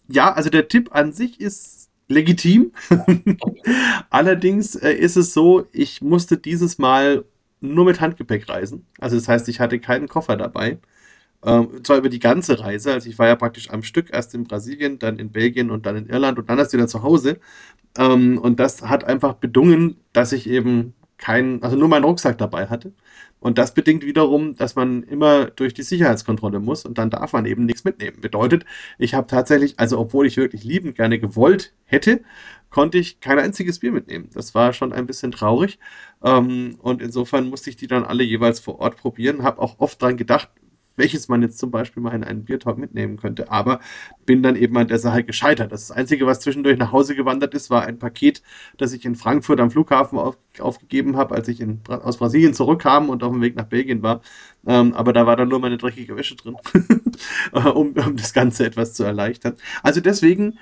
Speaker 3: Ja, also der Tipp an sich ist legitim. [LAUGHS] Allerdings äh, ist es so, ich musste dieses Mal nur mit Handgepäck reisen. Also das heißt, ich hatte keinen Koffer dabei. Ähm, zwar über die ganze Reise, also ich war ja praktisch am Stück, erst in Brasilien, dann in Belgien und dann in Irland und dann erst wieder zu Hause. Ähm, und das hat einfach bedungen, dass ich eben keinen, also nur meinen Rucksack dabei hatte. Und das bedingt wiederum, dass man immer durch die Sicherheitskontrolle muss und dann darf man eben nichts mitnehmen. Bedeutet, ich habe tatsächlich, also obwohl ich wirklich liebend gerne gewollt hätte, konnte ich kein einziges Bier mitnehmen. Das war schon ein bisschen traurig. Ähm, und insofern musste ich die dann alle jeweils vor Ort probieren. Habe auch oft dran gedacht, welches man jetzt zum Beispiel mal in einen Biertalk mitnehmen könnte. Aber bin dann eben an der Sache gescheitert. Das Einzige, was zwischendurch nach Hause gewandert ist, war ein Paket, das ich in Frankfurt am Flughafen auf, aufgegeben habe, als ich in, aus Brasilien zurückkam und auf dem Weg nach Belgien war. Ähm, aber da war dann nur meine dreckige Wäsche drin, [LAUGHS] um, um das Ganze etwas zu erleichtern. Also deswegen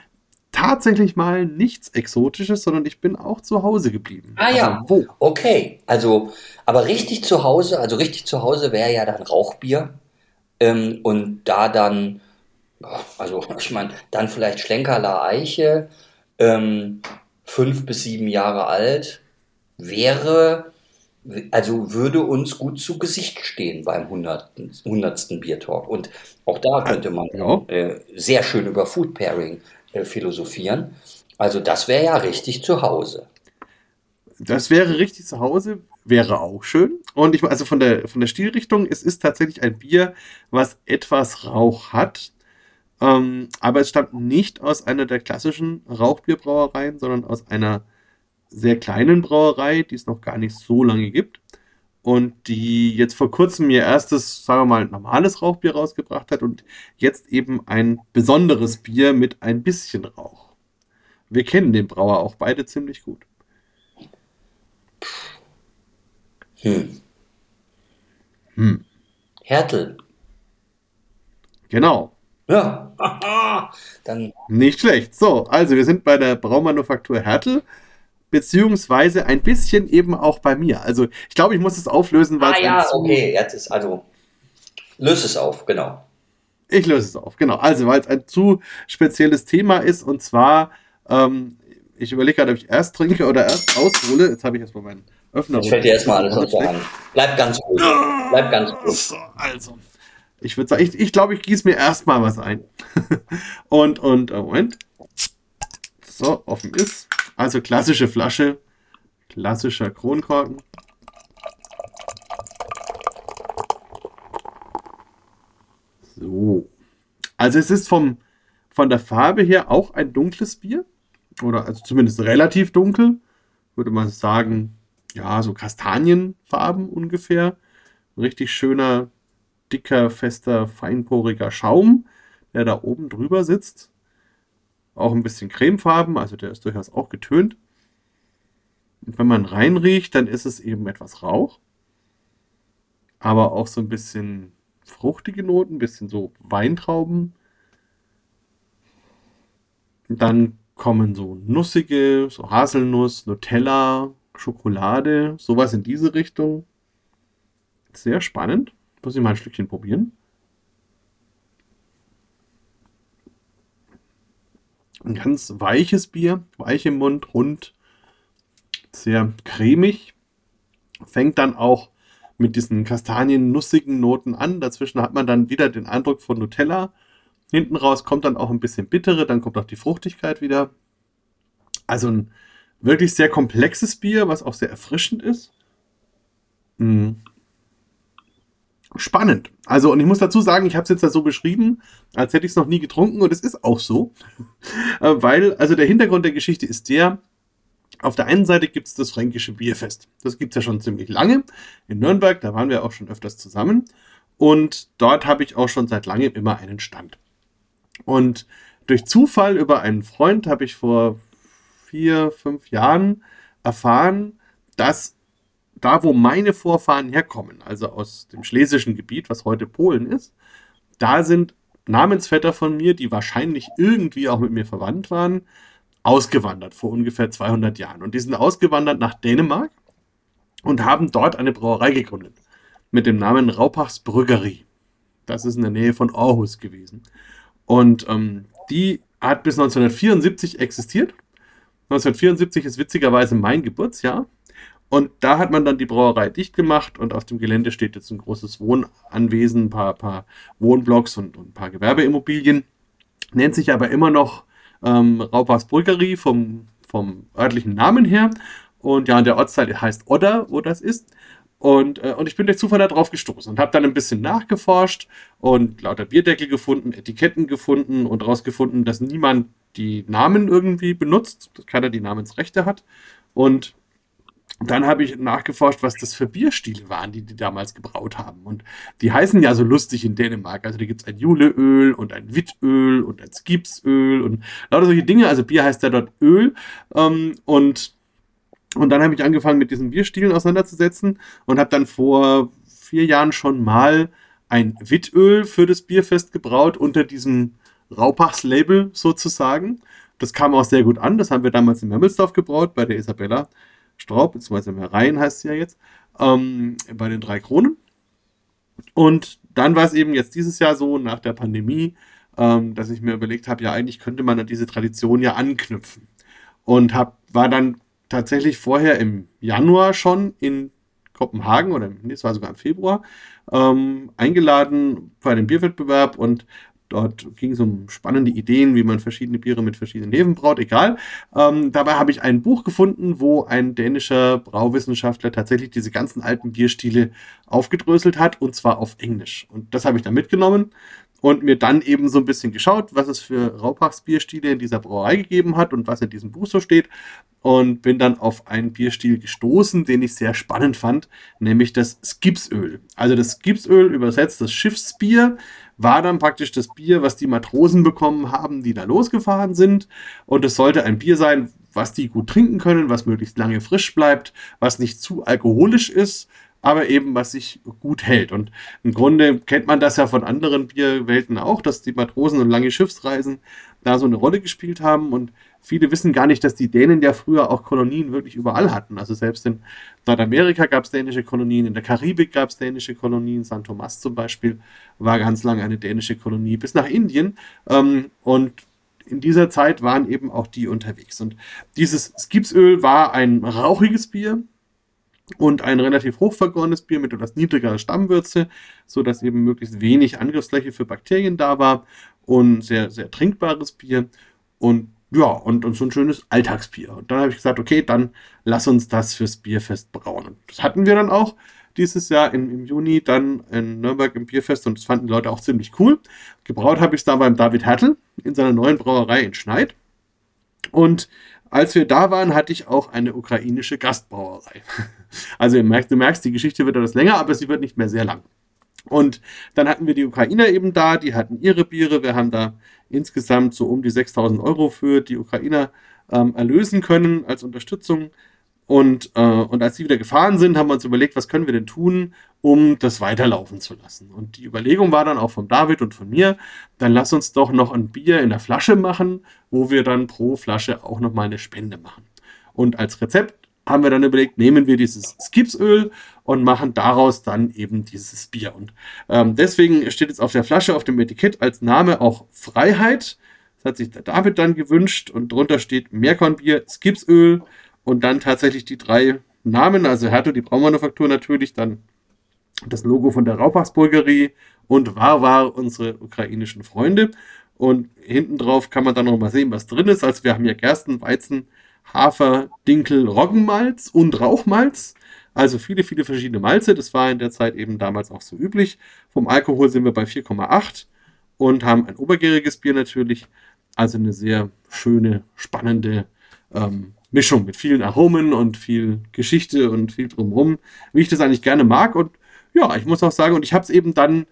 Speaker 3: tatsächlich mal nichts Exotisches, sondern ich bin auch zu Hause geblieben.
Speaker 2: Ah ja, also, wo? Okay, also, aber richtig zu Hause, also richtig zu Hause wäre ja dann Rauchbier. Ähm, und da dann, also ich meine, dann vielleicht Schlenkerler Eiche, ähm, fünf bis sieben Jahre alt, wäre, also würde uns gut zu Gesicht stehen beim hundertsten, hundertsten Biertalk. Und auch da könnte man ja. äh, sehr schön über Food Pairing äh, philosophieren. Also das wäre ja richtig zu Hause.
Speaker 3: Das wäre richtig zu Hause, wäre auch schön. Und ich also von der von der Stilrichtung, es ist tatsächlich ein Bier, was etwas Rauch hat. Ähm, aber es stammt nicht aus einer der klassischen Rauchbierbrauereien, sondern aus einer sehr kleinen Brauerei, die es noch gar nicht so lange gibt. Und die jetzt vor kurzem ihr erstes, sagen wir mal, normales Rauchbier rausgebracht hat und jetzt eben ein besonderes Bier mit ein bisschen Rauch. Wir kennen den Brauer auch beide ziemlich gut.
Speaker 2: Hm. Hm. Härtel.
Speaker 3: Genau.
Speaker 2: Ja.
Speaker 3: Dann. Nicht schlecht. So, also wir sind bei der Braumanufaktur Härtel, beziehungsweise ein bisschen eben auch bei mir. Also ich glaube, ich muss es auflösen,
Speaker 2: weil. Ah ja, okay, jetzt ist also. Löse es auf, genau.
Speaker 3: Ich löse es auf, genau. Also, weil es ein zu spezielles Thema ist und zwar, ähm, ich überlege gerade, ob ich erst trinke oder erst aushole. Jetzt habe ich erstmal meinen Öffner.
Speaker 2: Ich fällt dir erstmal alles unter an. Bleib ganz ruhig. Bleib ganz
Speaker 3: ruhig. Also, ich würde sagen, ich, ich glaube, ich gieße mir erstmal was ein. [LAUGHS] und, und, oh, Moment. So, offen ist. Also klassische Flasche. Klassischer Kronkorken. So. Also es ist vom, von der Farbe her auch ein dunkles Bier. Oder also zumindest relativ dunkel. Würde man sagen, ja, so Kastanienfarben ungefähr. Ein richtig schöner, dicker, fester, feinporiger Schaum, der da oben drüber sitzt. Auch ein bisschen cremefarben, also der ist durchaus auch getönt. Und wenn man reinriecht, dann ist es eben etwas Rauch. Aber auch so ein bisschen fruchtige Noten, ein bisschen so Weintrauben. Dann kommen so nussige, so Haselnuss, Nutella, Schokolade, sowas in diese Richtung. Sehr spannend. Muss ich mal ein Stückchen probieren. Ein ganz weiches Bier, weich im Mund, rund, sehr cremig. Fängt dann auch mit diesen kastanien-nussigen Noten an. Dazwischen hat man dann wieder den Eindruck von Nutella. Hinten raus kommt dann auch ein bisschen bittere, dann kommt auch die Fruchtigkeit wieder. Also ein wirklich sehr komplexes Bier, was auch sehr erfrischend ist. Mhm. Spannend. Also, und ich muss dazu sagen, ich habe es jetzt da so beschrieben, als hätte ich es noch nie getrunken und es ist auch so. [LAUGHS] Äh, weil, also der Hintergrund der Geschichte ist der, auf der einen Seite gibt es das Fränkische Bierfest. Das gibt es ja schon ziemlich lange in Nürnberg, da waren wir auch schon öfters zusammen. Und dort habe ich auch schon seit langem immer einen Stand. Und durch Zufall über einen Freund habe ich vor vier, fünf Jahren erfahren, dass da, wo meine Vorfahren herkommen, also aus dem schlesischen Gebiet, was heute Polen ist, da sind Namensvetter von mir, die wahrscheinlich irgendwie auch mit mir verwandt waren, ausgewandert vor ungefähr 200 Jahren. Und die sind ausgewandert nach Dänemark und haben dort eine Brauerei gegründet mit dem Namen Raupachs Brüggerie. Das ist in der Nähe von Aarhus gewesen. Und ähm, die hat bis 1974 existiert. 1974 ist witzigerweise mein Geburtsjahr. Und da hat man dann die Brauerei dicht gemacht und auf dem Gelände steht jetzt ein großes Wohnanwesen, ein paar, paar Wohnblocks und, und ein paar Gewerbeimmobilien. Nennt sich aber immer noch ähm, Raupachs Brüggerie vom, vom örtlichen Namen her. Und ja, der Ortsteil heißt Odder, wo das ist. Und, äh, und ich bin durch Zufall da drauf gestoßen und habe dann ein bisschen nachgeforscht und lauter Bierdeckel gefunden, Etiketten gefunden und rausgefunden, dass niemand die Namen irgendwie benutzt, dass keiner die Namensrechte hat. Und dann habe ich nachgeforscht, was das für Bierstile waren, die die damals gebraut haben. Und die heißen ja so lustig in Dänemark. Also da gibt es ein Juleöl und ein Wittöl und ein Skipsöl und lauter solche Dinge. Also Bier heißt ja dort Öl. Ähm, und und dann habe ich angefangen, mit diesen Bierstilen auseinanderzusetzen und habe dann vor vier Jahren schon mal ein Wittöl für das Bierfest gebraut unter diesem Raupachs-Label sozusagen. Das kam auch sehr gut an. Das haben wir damals in Memmelsdorf gebraut, bei der Isabella Straub, beziehungsweise Rhein heißt sie ja jetzt, ähm, bei den drei Kronen. Und dann war es eben jetzt dieses Jahr so, nach der Pandemie, ähm, dass ich mir überlegt habe, ja, eigentlich könnte man an diese Tradition ja anknüpfen. Und hab, war dann tatsächlich vorher im Januar schon in Kopenhagen oder es war sogar im Februar ähm, eingeladen bei dem Bierwettbewerb und Dort ging es um spannende Ideen, wie man verschiedene Biere mit verschiedenen Hefen braut, egal. Ähm, dabei habe ich ein Buch gefunden, wo ein dänischer Brauwissenschaftler tatsächlich diese ganzen alten Bierstile aufgedröselt hat, und zwar auf Englisch. Und das habe ich dann mitgenommen und mir dann eben so ein bisschen geschaut, was es für Raupachs Bierstile in dieser Brauerei gegeben hat und was in diesem Buch so steht und bin dann auf einen Bierstil gestoßen, den ich sehr spannend fand, nämlich das Skipsöl. Also das Skipsöl übersetzt das Schiffsbier war dann praktisch das Bier, was die Matrosen bekommen haben, die da losgefahren sind. Und es sollte ein Bier sein, was die gut trinken können, was möglichst lange frisch bleibt, was nicht zu alkoholisch ist, aber eben was sich gut hält. Und im Grunde kennt man das ja von anderen Bierwelten auch, dass die Matrosen und lange Schiffsreisen da so eine Rolle gespielt haben. Und viele wissen gar nicht, dass die Dänen ja früher auch Kolonien wirklich überall hatten. Also selbst in Nordamerika gab es dänische Kolonien, in der Karibik gab es dänische Kolonien, San Thomas zum Beispiel war ganz lange eine dänische Kolonie, bis nach Indien. Ähm, und in dieser Zeit waren eben auch die unterwegs. Und dieses Skipsöl war ein rauchiges Bier, und ein relativ hochvergorenes Bier mit etwas niedrigerer Stammwürze, so dass eben möglichst wenig Angriffsfläche für Bakterien da war und sehr, sehr trinkbares Bier und ja, und, und so ein schönes Alltagsbier. Und dann habe ich gesagt, okay, dann lass uns das fürs Bierfest brauen. Und das hatten wir dann auch dieses Jahr im, im Juni dann in Nürnberg im Bierfest und das fanden die Leute auch ziemlich cool. Gebraut habe ich es da beim David Hertel in seiner neuen Brauerei in Schneid. Und als wir da waren, hatte ich auch eine ukrainische Gastbrauerei. [LAUGHS] Also du merkst, du merkst, die Geschichte wird etwas länger, aber sie wird nicht mehr sehr lang. Und dann hatten wir die Ukrainer eben da, die hatten ihre Biere. Wir haben da insgesamt so um die 6000 Euro für die Ukrainer ähm, erlösen können als Unterstützung. Und, äh, und als sie wieder gefahren sind, haben wir uns überlegt, was können wir denn tun, um das weiterlaufen zu lassen. Und die Überlegung war dann auch von David und von mir, dann lass uns doch noch ein Bier in der Flasche machen, wo wir dann pro Flasche auch nochmal eine Spende machen. Und als Rezept haben wir dann überlegt, nehmen wir dieses Skipsöl und machen daraus dann eben dieses Bier. Und ähm, deswegen steht jetzt auf der Flasche, auf dem Etikett als Name auch Freiheit. Das hat sich der David dann gewünscht und drunter steht Meerkornbier, Skipsöl und dann tatsächlich die drei Namen, also Herto, die Braumanufaktur natürlich, dann das Logo von der Raupachsburgerie und Warwar, unsere ukrainischen Freunde. Und hinten drauf kann man dann noch mal sehen, was drin ist. Also wir haben hier Gersten, Weizen, Hafer, Dinkel, Roggenmalz und Rauchmalz. Also viele, viele verschiedene Malze. Das war in der Zeit eben damals auch so üblich. Vom Alkohol sind wir bei 4,8 und haben ein obergäriges Bier natürlich. Also eine sehr schöne, spannende ähm, Mischung mit vielen Aromen und viel Geschichte und viel drumherum, wie ich das eigentlich gerne mag. Und ja, ich muss auch sagen, und ich habe es eben dann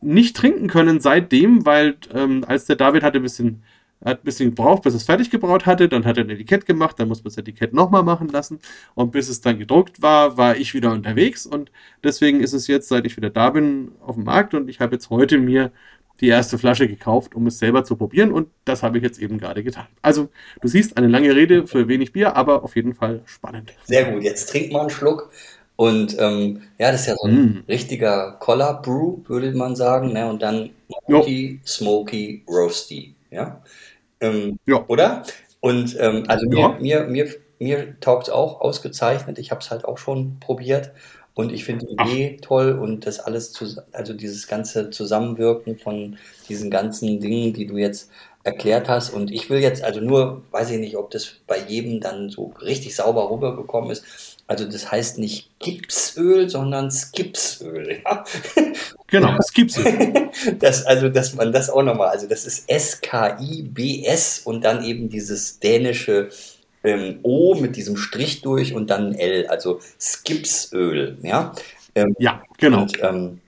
Speaker 3: nicht trinken können seitdem, weil ähm, als der David hatte ein bisschen hat ein bisschen gebraucht, bis es fertig gebraut hatte. Dann hat er ein Etikett gemacht, dann muss man das Etikett nochmal machen lassen. Und bis es dann gedruckt war, war ich wieder unterwegs. Und deswegen ist es jetzt, seit ich wieder da bin, auf dem Markt. Und ich habe jetzt heute mir die erste Flasche gekauft, um es selber zu probieren. Und das habe ich jetzt eben gerade getan. Also, du siehst, eine lange Rede für wenig Bier, aber auf jeden Fall spannend.
Speaker 2: Sehr gut, jetzt trink mal einen Schluck. Und ähm, ja, das ist ja so ein mm. richtiger Collar Brew, würde man sagen. Ne? Und dann Smoky, Smoky, Roasty. Ja? Ähm, ja. Oder? Und ähm, also ja. mir, mir, mir, mir taugt es auch ausgezeichnet. Ich habe es halt auch schon probiert. Und ich finde die Idee Ach. toll und das alles, zu, also dieses ganze Zusammenwirken von diesen ganzen Dingen, die du jetzt erklärt hast. Und ich will jetzt, also nur, weiß ich nicht, ob das bei jedem dann so richtig sauber rübergekommen ist. Also das heißt nicht Gipsöl, sondern Skipsöl. Ja? [LAUGHS]
Speaker 3: Genau, Skipsöl. [LAUGHS]
Speaker 2: das, also, dass man das auch nochmal, also das ist S-K-I-B-S und dann eben dieses dänische ähm, O mit diesem Strich durch und dann L, also Skipsöl. Ja,
Speaker 3: ähm, ja genau.
Speaker 2: Und, ähm,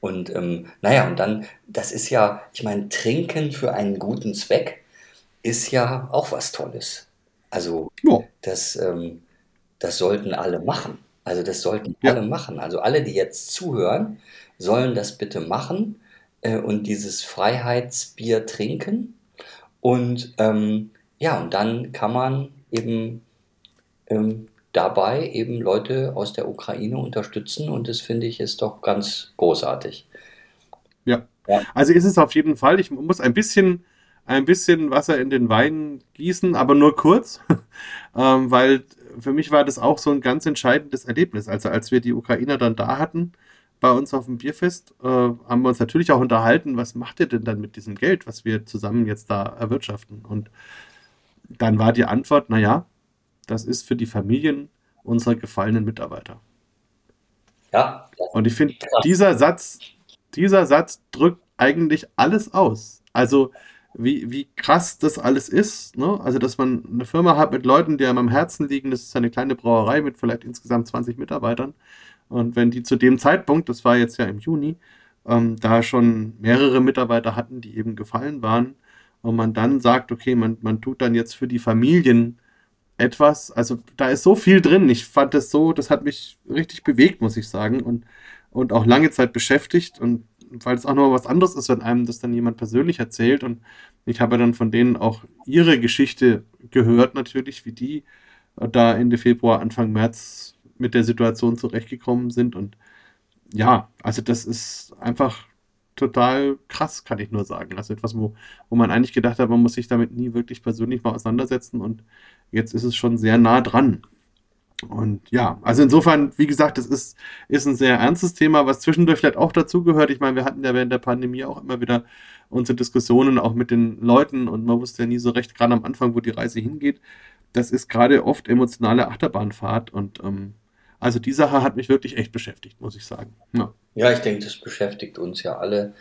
Speaker 2: und ähm, naja, und dann, das ist ja, ich meine, Trinken für einen guten Zweck ist ja auch was Tolles. Also, ja. das, ähm, das sollten alle machen. Also, das sollten ja. alle machen. Also, alle, die jetzt zuhören, sollen das bitte machen äh, und dieses Freiheitsbier trinken. Und ähm, ja, und dann kann man eben ähm, dabei eben Leute aus der Ukraine unterstützen und das finde ich ist doch ganz großartig.
Speaker 3: Ja. ja. Also ist es auf jeden Fall. Ich muss ein bisschen, ein bisschen Wasser in den Wein gießen, aber nur kurz, [LAUGHS] ähm, weil für mich war das auch so ein ganz entscheidendes Erlebnis. Also als wir die Ukrainer dann da hatten, bei uns auf dem Bierfest, äh, haben wir uns natürlich auch unterhalten, was macht ihr denn dann mit diesem Geld, was wir zusammen jetzt da erwirtschaften? Und dann war die Antwort, naja, das ist für die Familien unserer gefallenen Mitarbeiter.
Speaker 2: Ja.
Speaker 3: Und ich finde, dieser Satz, dieser Satz drückt eigentlich alles aus. Also, wie, wie krass das alles ist. Ne? Also, dass man eine Firma hat mit Leuten, die einem am Herzen liegen. Das ist eine kleine Brauerei mit vielleicht insgesamt 20 Mitarbeitern. Und wenn die zu dem Zeitpunkt, das war jetzt ja im Juni, ähm, da schon mehrere Mitarbeiter hatten, die eben gefallen waren, und man dann sagt, okay, man, man tut dann jetzt für die Familien etwas, also da ist so viel drin. Ich fand das so, das hat mich richtig bewegt, muss ich sagen, und, und auch lange Zeit beschäftigt und weil es auch noch was anderes ist, wenn einem das dann jemand persönlich erzählt und ich habe dann von denen auch ihre Geschichte gehört natürlich, wie die da Ende Februar, Anfang März mit der Situation zurechtgekommen sind. Und ja, also das ist einfach total krass, kann ich nur sagen. Also etwas, wo, wo man eigentlich gedacht hat, man muss sich damit nie wirklich persönlich mal auseinandersetzen und jetzt ist es schon sehr nah dran. Und ja, also insofern, wie gesagt, das ist, ist ein sehr ernstes Thema, was zwischendurch vielleicht auch dazugehört. Ich meine, wir hatten ja während der Pandemie auch immer wieder unsere Diskussionen auch mit den Leuten und man wusste ja nie so recht, gerade am Anfang, wo die Reise hingeht. Das ist gerade oft emotionale Achterbahnfahrt und ähm, also die Sache hat mich wirklich echt beschäftigt, muss ich sagen.
Speaker 2: Ja, ja ich denke, das beschäftigt uns ja alle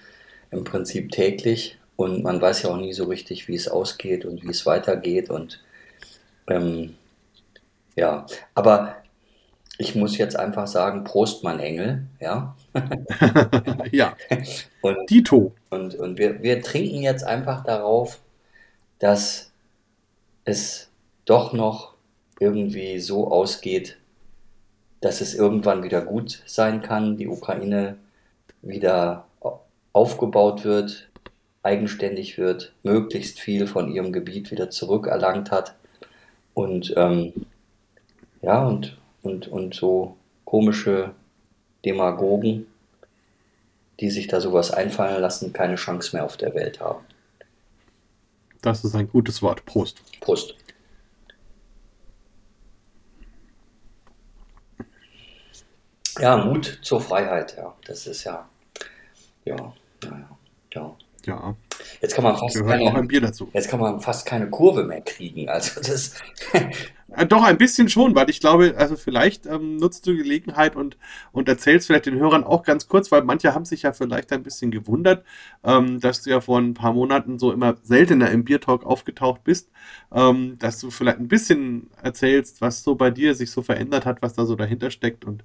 Speaker 2: im Prinzip täglich und man weiß ja auch nie so richtig, wie es ausgeht und wie es weitergeht und ähm, ja, aber ich muss jetzt einfach sagen, Prost, mein Engel, ja. [LAUGHS]
Speaker 3: ja. [LAUGHS] Und, Dito.
Speaker 2: Und, und wir, wir trinken jetzt einfach darauf, dass es doch noch irgendwie so ausgeht, dass es irgendwann wieder gut sein kann, die Ukraine wieder aufgebaut wird, eigenständig wird, möglichst viel von ihrem Gebiet wieder zurückerlangt hat und ähm, ja und, und, und so komische Demagogen, die sich da sowas einfallen lassen, keine Chance mehr auf der Welt haben.
Speaker 3: Das ist ein gutes Wort. Prost.
Speaker 2: Prost. Ja, Mut zur Freiheit, ja. Das ist ja, ja, ja, ja.
Speaker 3: Ja.
Speaker 2: Jetzt kann man fast
Speaker 3: keine, auch ein Bier dazu.
Speaker 2: Jetzt kann man fast keine Kurve mehr kriegen. Also das. [LAUGHS] [LAUGHS]
Speaker 3: Äh, doch, ein bisschen schon, weil ich glaube, also vielleicht ähm, nutzt du die Gelegenheit und, und erzählst vielleicht den Hörern auch ganz kurz, weil manche haben sich ja vielleicht ein bisschen gewundert, ähm, dass du ja vor ein paar Monaten so immer seltener im Biertalk aufgetaucht bist, ähm, dass du vielleicht ein bisschen erzählst, was so bei dir sich so verändert hat, was da so dahinter steckt und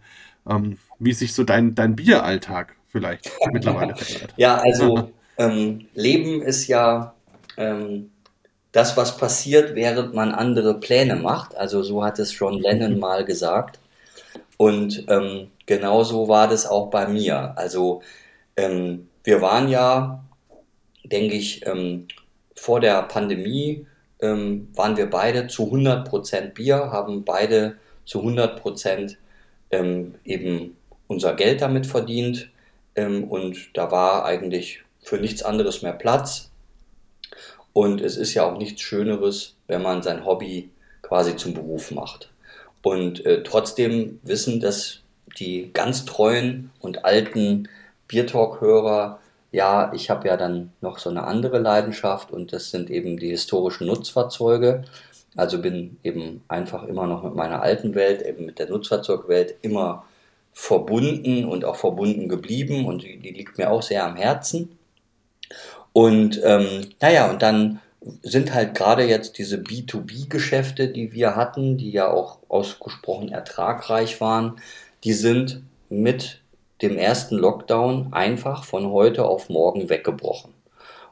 Speaker 3: ähm, wie sich so dein, dein Bieralltag vielleicht mittlerweile verändert. [LAUGHS]
Speaker 2: Ja, also [LAUGHS] ähm, Leben ist ja ähm, das, was passiert, während man andere Pläne macht. Also so hat es schon Lennon mal gesagt. Und ähm, genauso war das auch bei mir. Also ähm, wir waren ja, denke ich, ähm, vor der Pandemie ähm, waren wir beide zu 100% Bier, haben beide zu 100% ähm, eben unser Geld damit verdient. Ähm, und da war eigentlich für nichts anderes mehr Platz. Und es ist ja auch nichts Schöneres, wenn man sein Hobby quasi zum Beruf macht. Und äh, trotzdem wissen dass die ganz treuen und alten Biertalk-Hörer, ja, ich habe ja dann noch so eine andere Leidenschaft und das sind eben die historischen Nutzfahrzeuge. Also bin eben einfach immer noch mit meiner alten Welt, eben mit der Nutzfahrzeugwelt immer verbunden und auch verbunden geblieben und die, die liegt mir auch sehr am Herzen. Und ähm, naja, und dann sind halt gerade jetzt diese B2B-Geschäfte, die wir hatten, die ja auch ausgesprochen ertragreich waren, die sind mit dem ersten Lockdown einfach von heute auf morgen weggebrochen.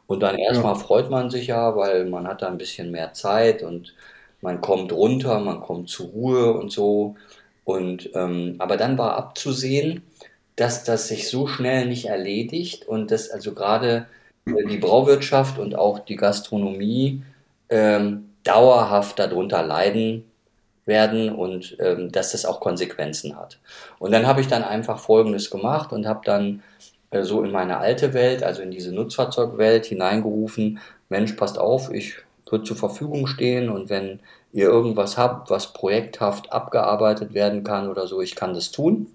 Speaker 2: Und dann erstmal ja. freut man sich ja, weil man hat da ein bisschen mehr Zeit und man kommt runter, man kommt zur Ruhe und so. Und ähm, aber dann war abzusehen, dass das sich so schnell nicht erledigt und dass also gerade die Brauwirtschaft und auch die Gastronomie ähm, dauerhaft darunter leiden werden und ähm, dass das auch Konsequenzen hat. Und dann habe ich dann einfach Folgendes gemacht und habe dann äh, so in meine alte Welt, also in diese Nutzfahrzeugwelt hineingerufen, Mensch, passt auf, ich würde zur Verfügung stehen und wenn ihr irgendwas habt, was projekthaft abgearbeitet werden kann oder so, ich kann das tun.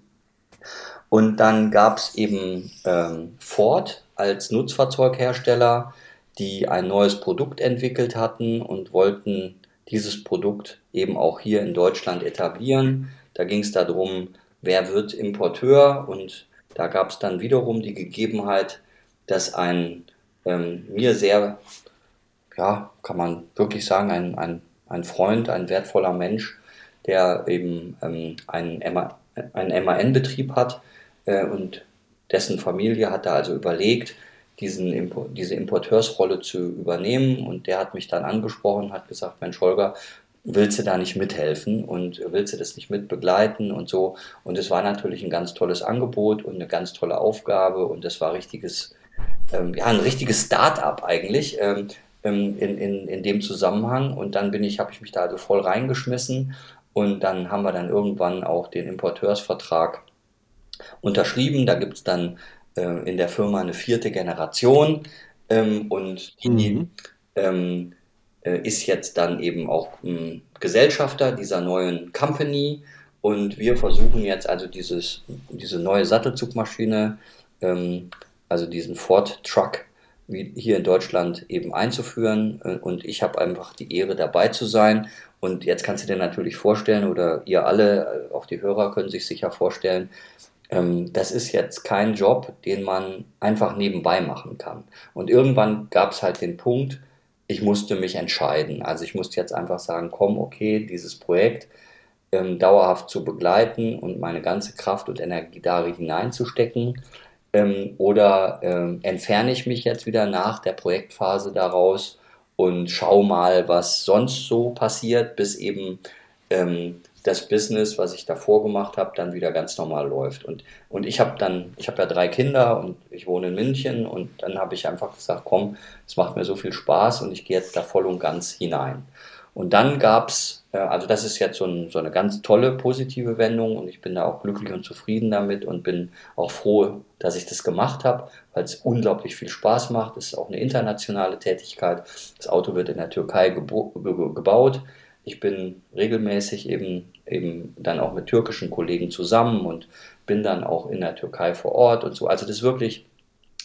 Speaker 2: Und dann gab es eben ähm, Ford, als Nutzfahrzeughersteller, die ein neues Produkt entwickelt hatten und wollten dieses Produkt eben auch hier in Deutschland etablieren. Da ging es darum, wer wird Importeur und da gab es dann wiederum die Gegebenheit, dass ein ähm, mir sehr, ja, kann man wirklich sagen, ein, ein, ein Freund, ein wertvoller Mensch, der eben ähm, einen, einen MAN-Betrieb hat äh, und dessen Familie hat da also überlegt, diesen, diese Importeursrolle zu übernehmen und der hat mich dann angesprochen, hat gesagt, Mensch Holger, willst du da nicht mithelfen und willst du das nicht mitbegleiten und so. Und es war natürlich ein ganz tolles Angebot und eine ganz tolle Aufgabe und das war richtiges, ähm, ja, ein richtiges Start-up eigentlich ähm, ähm, in, in, in dem Zusammenhang. Und dann bin ich, habe ich mich da also voll reingeschmissen und dann haben wir dann irgendwann auch den Importeursvertrag unterschrieben. Da gibt es dann äh, in der Firma eine vierte Generation ähm, und die mhm. ähm, äh, ist jetzt dann eben auch ähm, Gesellschafter dieser neuen Company und wir versuchen jetzt also dieses, diese neue Sattelzugmaschine, ähm, also diesen Ford Truck, wie hier in Deutschland eben einzuführen. Äh, und ich habe einfach die Ehre dabei zu sein. Und jetzt kannst du dir natürlich vorstellen, oder ihr alle, äh, auch die Hörer können sich sicher vorstellen, ähm, das ist jetzt kein Job, den man einfach nebenbei machen kann. Und irgendwann gab es halt den Punkt, ich musste mich entscheiden. Also ich musste jetzt einfach sagen, komm, okay, dieses Projekt ähm, dauerhaft zu begleiten und meine ganze Kraft und Energie darin hineinzustecken. Ähm, oder ähm, entferne ich mich jetzt wieder nach der Projektphase daraus und schau mal, was sonst so passiert, bis eben ähm, das Business, was ich davor gemacht habe, dann wieder ganz normal läuft. Und, und ich habe dann, ich habe ja drei Kinder und ich wohne in München und dann habe ich einfach gesagt, komm, es macht mir so viel Spaß und ich gehe jetzt da voll und ganz hinein. Und dann gab es, äh, also das ist jetzt so, ein, so, eine ganz tolle positive Wendung und ich bin da auch glücklich und zufrieden damit und bin auch froh, dass ich das gemacht habe, weil es unglaublich viel Spaß macht. Es ist auch eine internationale Tätigkeit. Das Auto wird in der Türkei gebaut. Ich bin regelmäßig eben, eben dann auch mit türkischen Kollegen zusammen und bin dann auch in der Türkei vor Ort und so. Also das ist wirklich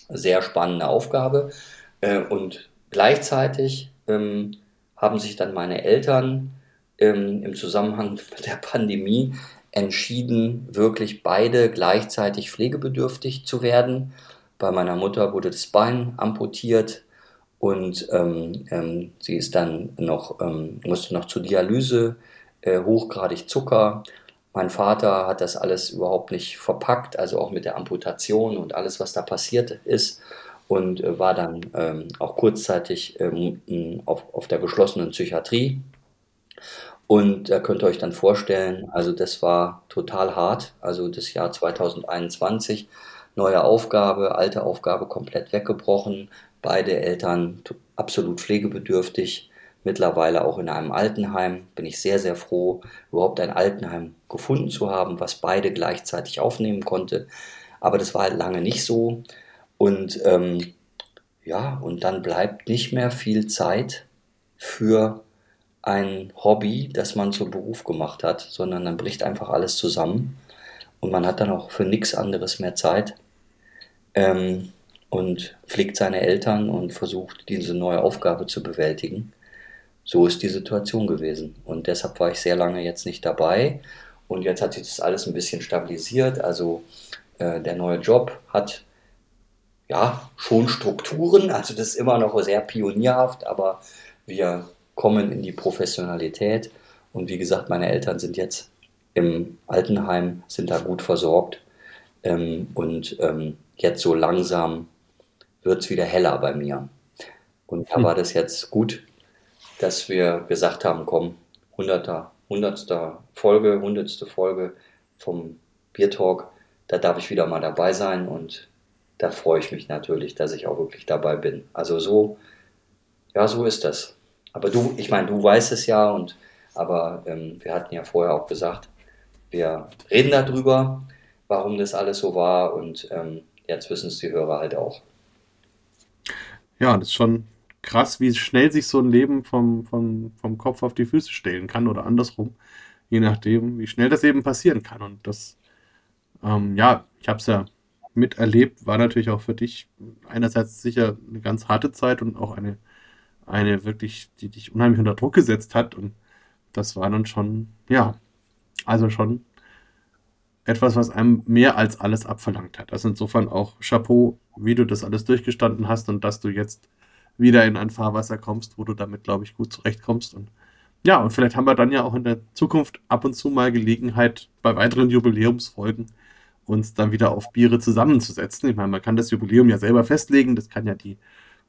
Speaker 2: eine sehr spannende Aufgabe. Äh, und gleichzeitig ähm, haben sich dann meine Eltern ähm, im Zusammenhang [LAUGHS] mit der Pandemie entschieden, wirklich beide gleichzeitig pflegebedürftig zu werden. Bei meiner Mutter wurde das Bein amputiert und ähm, ähm, sie ist dann noch, ähm, musste noch zur Dialyse, äh, hochgradig Zucker. Mein Vater hat das alles überhaupt nicht verpackt, also auch mit der Amputation und alles, was da passiert ist und äh, war dann ähm, auch kurzzeitig ähm, auf, auf der geschlossenen Psychiatrie. Und da könnt ihr euch dann vorstellen, also das war total hart. Also das Jahr 2021, neue Aufgabe, alte Aufgabe komplett weggebrochen. Beide Eltern absolut pflegebedürftig. Mittlerweile auch in einem Altenheim. Bin ich sehr, sehr froh, überhaupt ein Altenheim gefunden zu haben, was beide gleichzeitig aufnehmen konnte. Aber das war halt lange nicht so. Und ähm, ja, und dann bleibt nicht mehr viel Zeit für ein Hobby, das man zum Beruf gemacht hat, sondern dann bricht einfach alles zusammen und man hat dann auch für nichts anderes mehr Zeit ähm, und pflegt seine Eltern und versucht, diese neue Aufgabe zu bewältigen. So ist die Situation gewesen und deshalb war ich sehr lange jetzt nicht dabei und jetzt hat sich das alles ein bisschen stabilisiert. Also äh, der neue Job hat ja schon Strukturen, also das ist immer noch sehr pionierhaft, aber wir kommen in die Professionalität. Und wie gesagt, meine Eltern sind jetzt im Altenheim, sind da gut versorgt. Ähm, und ähm, jetzt so langsam wird es wieder heller bei mir. Und da hm. war das jetzt gut, dass wir gesagt haben, komm, 100. 100. Folge, 100. Folge vom Bier Talk, da darf ich wieder mal dabei sein und da freue ich mich natürlich, dass ich auch wirklich dabei bin. Also so, ja, so ist das. Aber du, ich meine, du weißt es ja und aber ähm, wir hatten ja vorher auch gesagt, wir reden darüber, warum das alles so war und ähm, jetzt wissen es die Hörer halt auch.
Speaker 3: Ja, das ist schon krass, wie schnell sich so ein Leben vom, vom, vom Kopf auf die Füße stellen kann oder andersrum, je nachdem, wie schnell das eben passieren kann. Und das, ähm, ja, ich habe es ja miterlebt, war natürlich auch für dich einerseits sicher eine ganz harte Zeit und auch eine eine wirklich, die dich unheimlich unter Druck gesetzt hat. Und das war dann schon, ja, also schon etwas, was einem mehr als alles abverlangt hat. Also insofern auch Chapeau, wie du das alles durchgestanden hast und dass du jetzt wieder in ein Fahrwasser kommst, wo du damit, glaube ich, gut zurechtkommst. Und ja, und vielleicht haben wir dann ja auch in der Zukunft ab und zu mal Gelegenheit, bei weiteren Jubiläumsfolgen uns dann wieder auf Biere zusammenzusetzen. Ich meine, man kann das Jubiläum ja selber festlegen, das kann ja die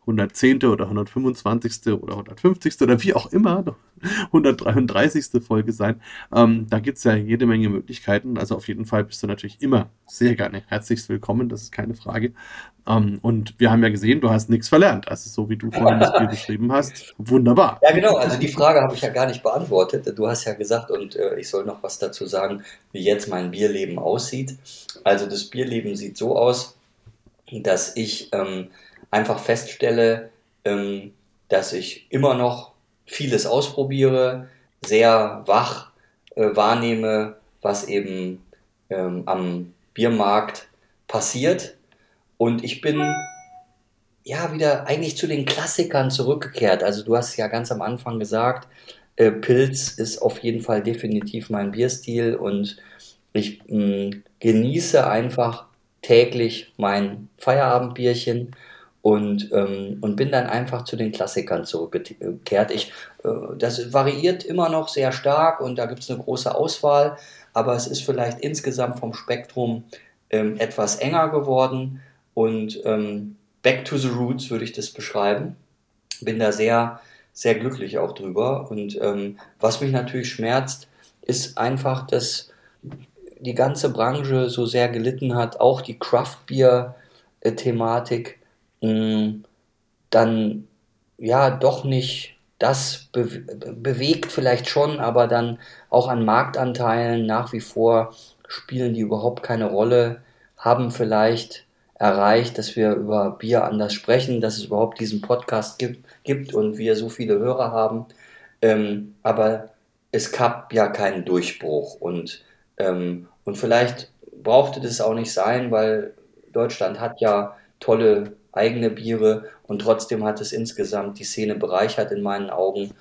Speaker 3: 110. oder 125. oder 150. oder wie auch immer, 133. Folge sein. Ähm, da gibt es ja jede Menge Möglichkeiten. Also auf jeden Fall bist du natürlich immer sehr gerne herzlichst willkommen, das ist keine Frage. Ähm, und wir haben ja gesehen, du hast nichts verlernt. Also so wie du vorhin das Bier [LAUGHS] beschrieben hast, wunderbar.
Speaker 2: Ja, genau. Also die Frage habe ich ja gar nicht beantwortet. Du hast ja gesagt, und äh, ich soll noch was dazu sagen, wie jetzt mein Bierleben aussieht. Also das Bierleben sieht so aus, dass ich... Ähm, einfach feststelle, ähm, dass ich immer noch vieles ausprobiere, sehr wach äh, wahrnehme, was eben ähm, am Biermarkt passiert. Und ich bin ja wieder eigentlich zu den Klassikern zurückgekehrt. Also du hast ja ganz am Anfang gesagt, äh, Pilz ist auf jeden Fall definitiv mein Bierstil und ich mh, genieße einfach täglich mein Feierabendbierchen und, ähm, und bin dann einfach zu den Klassikern zurückgekehrt. Ich, äh, das variiert immer noch sehr stark und da gibt es eine große Auswahl, aber es ist vielleicht insgesamt vom Spektrum ähm, etwas enger geworden und ähm, Back to the Roots würde ich das beschreiben. Bin da sehr, sehr glücklich auch drüber und ähm, was mich natürlich schmerzt, ist einfach, dass die ganze Branche so sehr gelitten hat, auch die Craft Beer Thematik dann ja doch nicht das be bewegt vielleicht schon, aber dann auch an Marktanteilen nach wie vor spielen die überhaupt keine Rolle, haben vielleicht erreicht, dass wir über Bier anders sprechen, dass es überhaupt diesen Podcast gibt, gibt und wir so viele Hörer haben. Ähm, aber es gab ja keinen Durchbruch und, ähm, und vielleicht brauchte das auch nicht sein, weil Deutschland hat ja tolle eigene Biere und trotzdem hat es insgesamt die Szene bereichert in meinen Augen.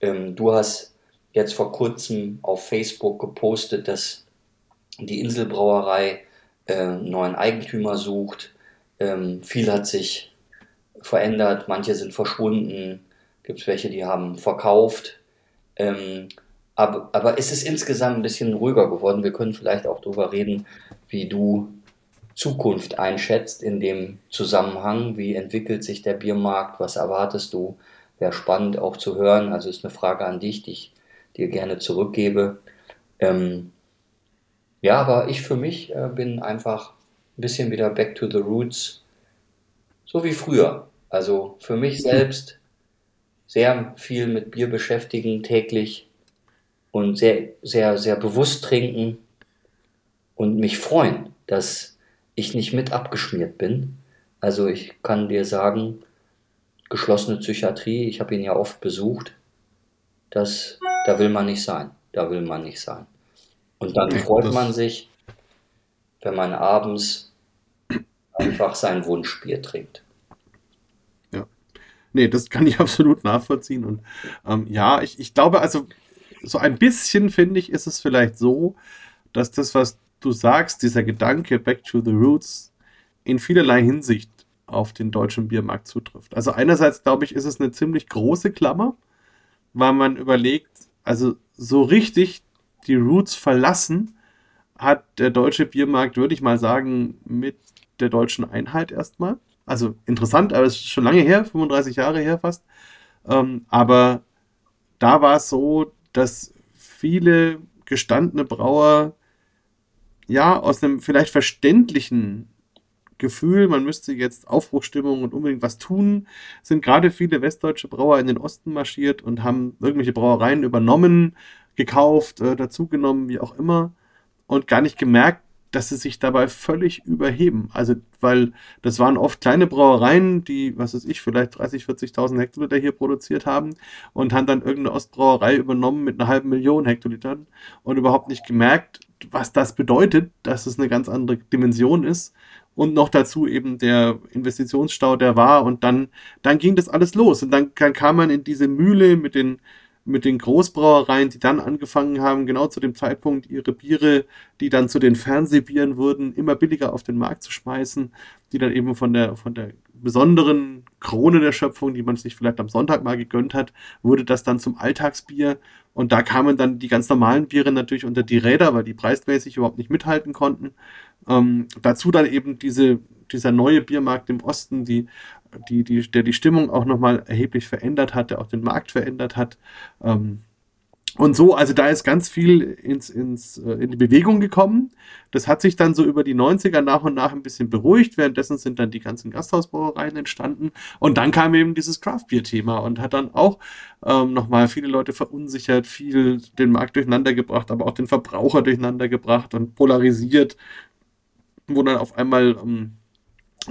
Speaker 2: Ähm, du hast jetzt vor kurzem auf Facebook gepostet, dass die Inselbrauerei äh, neuen Eigentümer sucht. Ähm, viel hat sich verändert, manche sind verschwunden, gibt es welche, die haben verkauft. Ähm, aber, aber es ist insgesamt ein bisschen ruhiger geworden. Wir können vielleicht auch darüber reden, wie du Zukunft einschätzt in dem Zusammenhang. Wie entwickelt sich der Biermarkt? Was erwartest du? Wäre spannend auch zu hören. Also ist eine Frage an dich, die ich dir gerne zurückgebe. Ähm, ja, aber ich für mich äh, bin einfach ein bisschen wieder back to the roots, so wie früher. Also für mich selbst sehr viel mit Bier beschäftigen täglich und sehr, sehr, sehr bewusst trinken und mich freuen, dass ich nicht mit abgeschmiert bin. Also ich kann dir sagen, geschlossene Psychiatrie, ich habe ihn ja oft besucht, das, da will man nicht sein. Da will man nicht sein. Und dann freut man sich, wenn man abends einfach sein Wunschbier trinkt.
Speaker 3: Ja. Nee, das kann ich [LAUGHS] absolut nachvollziehen. Und ähm, ja, ich, ich glaube, also so ein bisschen finde ich, ist es vielleicht so, dass das, was du sagst, dieser Gedanke Back to the Roots in vielerlei Hinsicht auf den deutschen Biermarkt zutrifft. Also einerseits glaube ich, ist es eine ziemlich große Klammer, weil man überlegt, also so richtig die Roots verlassen hat der deutsche Biermarkt, würde ich mal sagen, mit der deutschen Einheit erstmal. Also interessant, aber es ist schon lange her, 35 Jahre her fast. Ähm, aber da war es so, dass viele gestandene Brauer ja aus einem vielleicht verständlichen Gefühl, man müsste jetzt Aufbruchstimmung und unbedingt was tun, sind gerade viele westdeutsche Brauer in den Osten marschiert und haben irgendwelche Brauereien übernommen, gekauft, äh, dazugenommen, wie auch immer, und gar nicht gemerkt, dass sie sich dabei völlig überheben. Also, weil das waren oft kleine Brauereien, die, was weiß ich, vielleicht 30, 40.000 Hektoliter hier produziert haben und haben dann irgendeine Ostbrauerei übernommen mit einer halben Million Hektolitern und überhaupt nicht gemerkt, was das bedeutet, dass es eine ganz andere Dimension ist. Und noch dazu eben der Investitionsstau, der war. Und dann, dann ging das alles los. Und dann, dann kam man in diese Mühle mit den mit den Großbrauereien, die dann angefangen haben, genau zu dem Zeitpunkt ihre Biere, die dann zu den Fernsehbieren wurden, immer billiger auf den Markt zu schmeißen, die dann eben von der, von der besonderen Krone der Schöpfung, die man sich vielleicht am Sonntag mal gegönnt hat, wurde das dann zum Alltagsbier. Und da kamen dann die ganz normalen Biere natürlich unter die Räder, weil die preismäßig überhaupt nicht mithalten konnten. Ähm, dazu dann eben diese, dieser neue Biermarkt im Osten, die die, die, der die Stimmung auch nochmal erheblich verändert hat, der auch den Markt verändert hat. Ähm, und so, also da ist ganz viel ins, ins, äh, in die Bewegung gekommen. Das hat sich dann so über die 90er nach und nach ein bisschen beruhigt. Währenddessen sind dann die ganzen Gasthausbrauereien entstanden. Und dann kam eben dieses Craft-Bier-Thema und hat dann auch ähm, nochmal viele Leute verunsichert, viel den Markt durcheinander gebracht, aber auch den Verbraucher durcheinander gebracht und polarisiert, wo dann auf einmal ähm,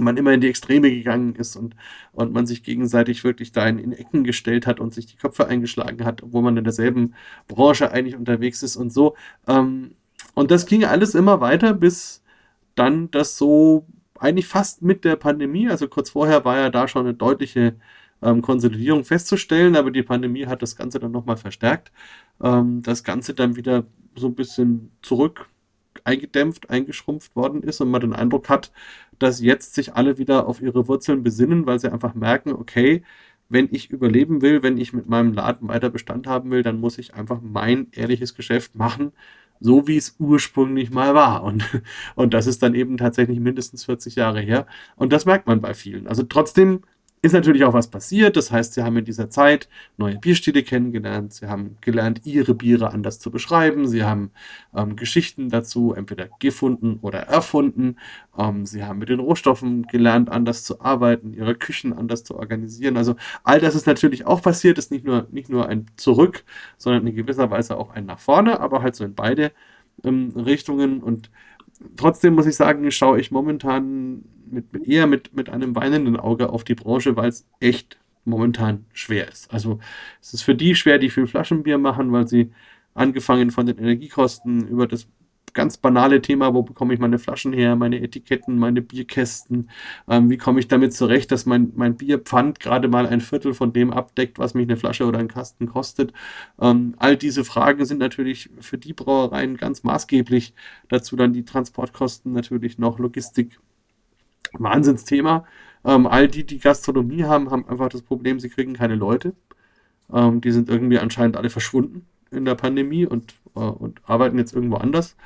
Speaker 3: man immer in die Extreme gegangen ist und, und man sich gegenseitig wirklich da in, in Ecken gestellt hat und sich die Köpfe eingeschlagen hat, obwohl man in derselben Branche eigentlich unterwegs ist und so. Ähm, und das ging alles immer weiter, bis dann das so eigentlich fast mit der Pandemie, also kurz vorher war ja da schon eine deutliche ähm, Konsolidierung festzustellen, aber die Pandemie hat das Ganze dann nochmal verstärkt. Ähm, das Ganze dann wieder so ein bisschen zurück eingedämpft, eingeschrumpft worden ist und man den Eindruck hat, dass jetzt sich alle wieder auf ihre Wurzeln besinnen, weil sie einfach merken, okay, wenn ich überleben will, wenn ich mit meinem Laden weiter Bestand haben will, dann muss ich einfach mein ehrliches Geschäft machen, so wie es ursprünglich mal war. Und, und das ist dann eben tatsächlich mindestens 40 Jahre her. Und das merkt man bei vielen. Also trotzdem ist natürlich auch was passiert. Das heißt, sie haben in dieser Zeit neue Bierstile kennengelernt. Sie haben gelernt, ihre Biere anders zu beschreiben. Sie haben ähm, Geschichten dazu entweder gefunden oder erfunden. Ähm, sie haben mit den Rohstoffen gelernt, anders zu arbeiten, ihre Küchen anders zu organisieren. Also all das ist natürlich auch passiert. Ist nicht nur, nicht nur ein Zurück, sondern in gewisser Weise auch ein nach vorne, aber halt so in beide ähm, Richtungen. Und trotzdem muss ich sagen, schaue ich momentan mit, eher mit, mit einem weinenden Auge auf die Branche, weil es echt momentan schwer ist. Also es ist für die schwer, die viel Flaschenbier machen, weil sie angefangen von den Energiekosten über das ganz banale Thema, wo bekomme ich meine Flaschen her, meine Etiketten, meine Bierkästen, ähm, wie komme ich damit zurecht, dass mein, mein Bierpfand gerade mal ein Viertel von dem abdeckt, was mich eine Flasche oder ein Kasten kostet. Ähm, all diese Fragen sind natürlich für die Brauereien ganz maßgeblich. Dazu dann die Transportkosten natürlich noch, Logistik. Wahnsinnsthema. Ähm, all die, die Gastronomie haben, haben einfach das Problem, sie kriegen keine Leute. Ähm, die sind irgendwie anscheinend alle verschwunden in der Pandemie und, äh, und arbeiten jetzt irgendwo anders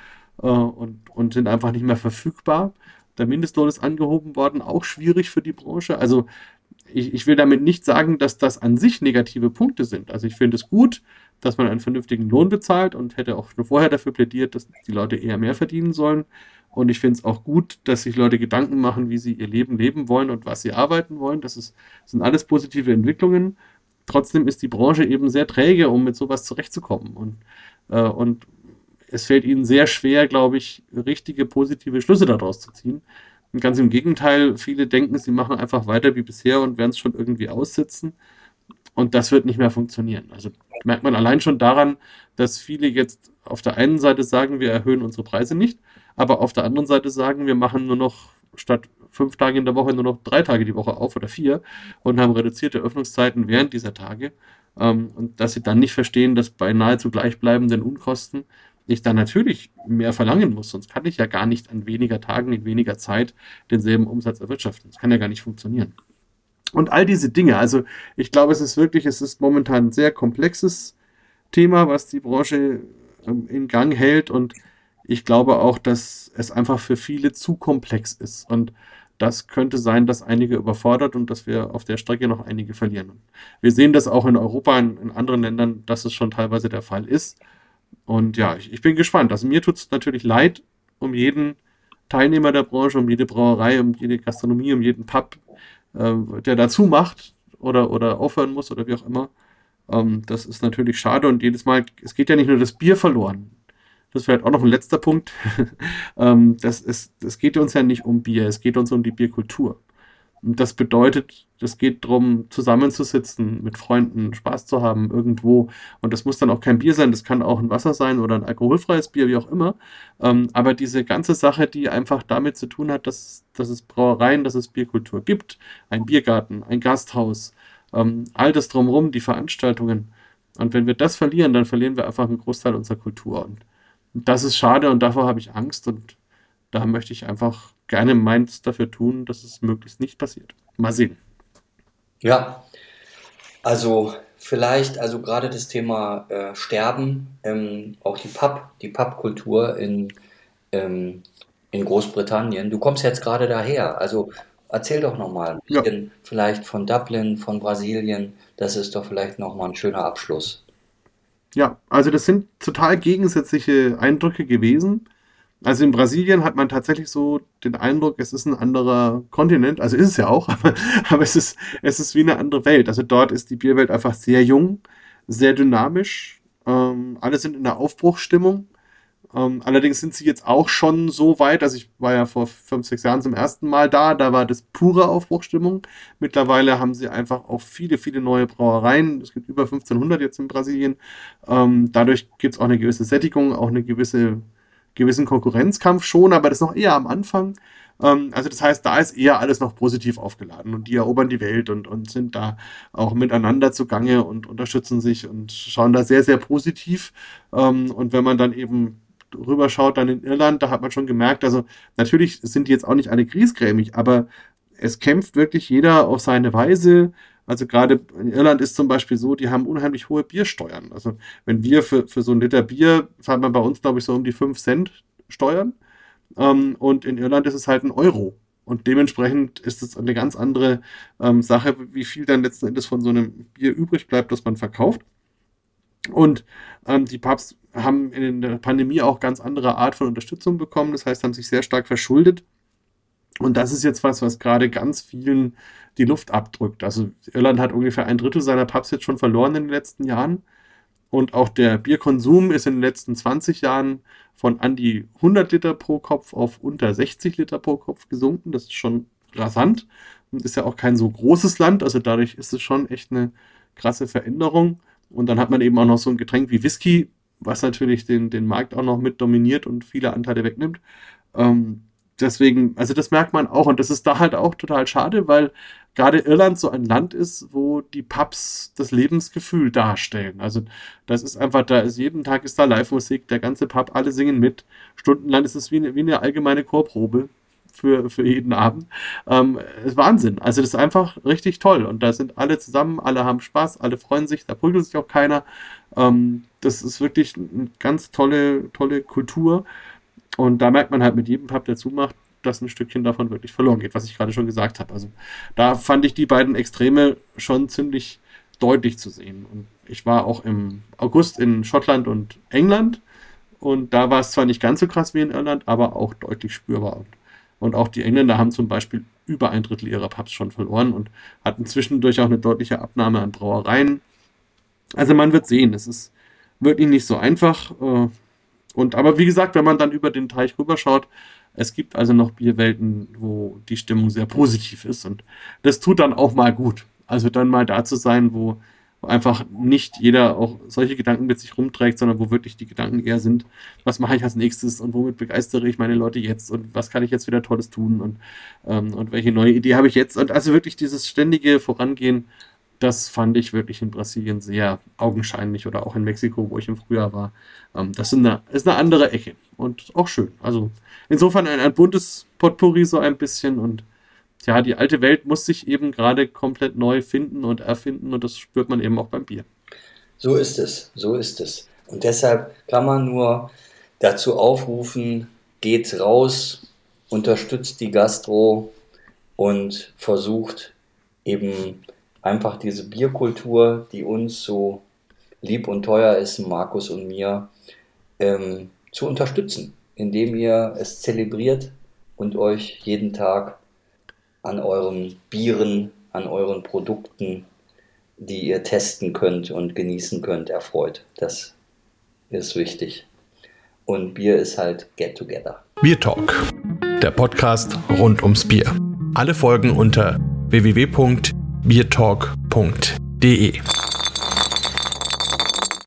Speaker 3: äh, und, und sind einfach nicht mehr verfügbar. Der Mindestlohn ist angehoben worden, auch schwierig für die Branche. Also ich, ich will damit nicht sagen, dass das an sich negative Punkte sind. Also ich finde es gut, dass man einen vernünftigen Lohn bezahlt und hätte auch schon vorher dafür plädiert, dass die Leute eher mehr verdienen sollen. Und ich finde es auch gut, dass sich Leute Gedanken machen, wie sie ihr Leben leben wollen und was sie arbeiten wollen. Das, ist, das sind alles positive Entwicklungen. Trotzdem ist die Branche eben sehr träge, um mit sowas zurechtzukommen. Und, äh, und es fällt ihnen sehr schwer, glaube ich, richtige positive Schlüsse daraus zu ziehen. Und ganz im Gegenteil, viele denken, sie machen einfach weiter wie bisher und werden es schon irgendwie aussitzen. Und das wird nicht mehr funktionieren. Also merkt man allein schon daran, dass viele jetzt auf der einen Seite sagen, wir erhöhen unsere Preise nicht, aber auf der anderen Seite sagen, wir machen nur noch statt fünf Tage in der Woche nur noch drei Tage die Woche auf oder vier und haben reduzierte Öffnungszeiten während dieser Tage. Ähm, und dass sie dann nicht verstehen, dass bei nahezu gleichbleibenden Unkosten ich dann natürlich mehr verlangen muss. Sonst kann ich ja gar nicht an weniger Tagen, in weniger Zeit denselben Umsatz erwirtschaften. Das kann ja gar nicht funktionieren. Und all diese Dinge, also ich glaube, es ist wirklich, es ist momentan ein sehr komplexes Thema, was die Branche ähm, in Gang hält und ich glaube auch, dass es einfach für viele zu komplex ist. Und das könnte sein, dass einige überfordert und dass wir auf der Strecke noch einige verlieren. Wir sehen das auch in Europa, in, in anderen Ländern, dass es schon teilweise der Fall ist. Und ja, ich, ich bin gespannt. Also mir tut es natürlich leid um jeden Teilnehmer der Branche, um jede Brauerei, um jede Gastronomie, um jeden Pub, äh, der dazu macht oder, oder aufhören muss oder wie auch immer. Ähm, das ist natürlich schade und jedes Mal, es geht ja nicht nur das Bier verloren. Das ist vielleicht auch noch ein letzter Punkt. [LAUGHS] ähm, das, ist, das geht uns ja nicht um Bier, es geht uns um die Bierkultur. Und das bedeutet, es geht darum, zusammenzusitzen, mit Freunden, Spaß zu haben irgendwo. Und das muss dann auch kein Bier sein, das kann auch ein Wasser sein oder ein alkoholfreies Bier, wie auch immer. Ähm, aber diese ganze Sache, die einfach damit zu tun hat, dass, dass es Brauereien, dass es Bierkultur gibt, ein Biergarten, ein Gasthaus, ähm, all das drumherum, die Veranstaltungen. Und wenn wir das verlieren, dann verlieren wir einfach einen Großteil unserer Kultur. Und das ist schade und davor habe ich Angst und da möchte ich einfach gerne meins dafür tun, dass es möglichst nicht passiert. Mal sehen.
Speaker 2: Ja, also vielleicht, also gerade das Thema äh, Sterben, ähm, auch die Pub, die Pubkultur in, ähm, in Großbritannien. Du kommst jetzt gerade daher, also erzähl doch nochmal ja. vielleicht von Dublin, von Brasilien. Das ist doch vielleicht nochmal ein schöner Abschluss.
Speaker 3: Ja, also das sind total gegensätzliche Eindrücke gewesen. Also in Brasilien hat man tatsächlich so den Eindruck, es ist ein anderer Kontinent. Also ist es ja auch, [LAUGHS] aber, aber es, ist, es ist wie eine andere Welt. Also dort ist die Bierwelt einfach sehr jung, sehr dynamisch. Ähm, alle sind in der Aufbruchstimmung. Ähm, allerdings sind sie jetzt auch schon so weit, also ich war ja vor fünf, sechs Jahren zum ersten Mal da, da war das pure Aufbruchstimmung. Mittlerweile haben sie einfach auch viele, viele neue Brauereien. Es gibt über 1500 jetzt in Brasilien. Ähm, dadurch gibt es auch eine gewisse Sättigung, auch eine gewisse gewissen Konkurrenzkampf schon, aber das ist noch eher am Anfang. Ähm, also das heißt, da ist eher alles noch positiv aufgeladen und die erobern die Welt und, und sind da auch miteinander zugange und unterstützen sich und schauen da sehr, sehr positiv. Ähm, und wenn man dann eben rüberschaut, dann in Irland, da hat man schon gemerkt, also natürlich sind die jetzt auch nicht alle griesgrämig, aber es kämpft wirklich jeder auf seine Weise. Also gerade in Irland ist zum Beispiel so, die haben unheimlich hohe Biersteuern. Also wenn wir für, für so ein Liter Bier zahlt man bei uns, glaube ich, so um die 5 Cent Steuern. Ähm, und in Irland ist es halt ein Euro. Und dementsprechend ist es eine ganz andere ähm, Sache, wie viel dann letzten Endes von so einem Bier übrig bleibt, das man verkauft. Und ähm, die Pubs haben in der Pandemie auch ganz andere Art von Unterstützung bekommen. Das heißt, haben sich sehr stark verschuldet. Und das ist jetzt was, was gerade ganz vielen die Luft abdrückt. Also Irland hat ungefähr ein Drittel seiner Pubs jetzt schon verloren in den letzten Jahren. Und auch der Bierkonsum ist in den letzten 20 Jahren von an die 100 Liter pro Kopf auf unter 60 Liter pro Kopf gesunken. Das ist schon rasant und ist ja auch kein so großes Land. Also dadurch ist es schon echt eine krasse Veränderung. Und dann hat man eben auch noch so ein Getränk wie Whisky, was natürlich den, den Markt auch noch mit dominiert und viele Anteile wegnimmt. Ähm, deswegen, also das merkt man auch und das ist da halt auch total schade, weil gerade Irland so ein Land ist, wo die Pubs das Lebensgefühl darstellen. Also das ist einfach, da ist jeden Tag ist da Live-Musik, der ganze Pub, alle singen mit. Stundenlang ist es wie wie eine allgemeine Chorprobe für, für jeden Abend. Ähm, ist Wahnsinn. Also das ist einfach richtig toll. Und da sind alle zusammen, alle haben Spaß, alle freuen sich, da prügelt sich auch keiner. Ähm, das ist wirklich eine ganz tolle, tolle Kultur. Und da merkt man halt mit jedem Pub, der zumacht, dass ein Stückchen davon wirklich verloren geht, was ich gerade schon gesagt habe. Also da fand ich die beiden Extreme schon ziemlich deutlich zu sehen. Und ich war auch im August in Schottland und England und da war es zwar nicht ganz so krass wie in Irland, aber auch deutlich spürbar. Und, auch die Engländer haben zum Beispiel über ein Drittel ihrer Pubs schon verloren und hatten zwischendurch auch eine deutliche Abnahme an Brauereien. Also man wird sehen, es ist wirklich nicht so einfach. Äh, und aber wie gesagt, wenn man dann über den Teich rüberschaut, es gibt also noch Bierwelten, wo die Stimmung sehr positiv ist und das tut dann auch mal gut. Also dann mal da zu sein, wo, wo einfach nicht jeder auch solche Gedanken mit sich rumträgt, sondern wo wirklich die Gedanken eher sind, was mache ich als nächstes und womit begeistere ich meine Leute jetzt und was kann ich jetzt wieder Tolles tun und, ähm, und welche neue Idee habe ich jetzt. Und also wirklich dieses ständige Vorangehen, das fand ich wirklich in Brasilien sehr augenscheinlich oder auch in Mexiko, wo ich im Frühjahr war. Ähm, das ist eine, ist eine andere Ecke und auch schön. Also insofern ein, ein buntes Potpourri so ein bisschen und ja, die alte Welt muss sich eben gerade komplett neu finden und erfinden und das spürt man eben auch beim Bier.
Speaker 2: So ist es, so ist es. Und deshalb kann man nur dazu aufrufen, geht raus, unterstützt die Gastro und versucht eben einfach diese Bierkultur, die uns so lieb und teuer ist, Markus und mir, ähm, zu unterstützen, indem ihr es zelebriert und euch jeden Tag an euren Bieren, an euren Produkten, die ihr testen könnt und genießen könnt, erfreut. Das ist wichtig. Und Bier ist halt Get Together.
Speaker 1: Bier Talk, der Podcast rund ums Bier. Alle Folgen unter www.biertalk.de.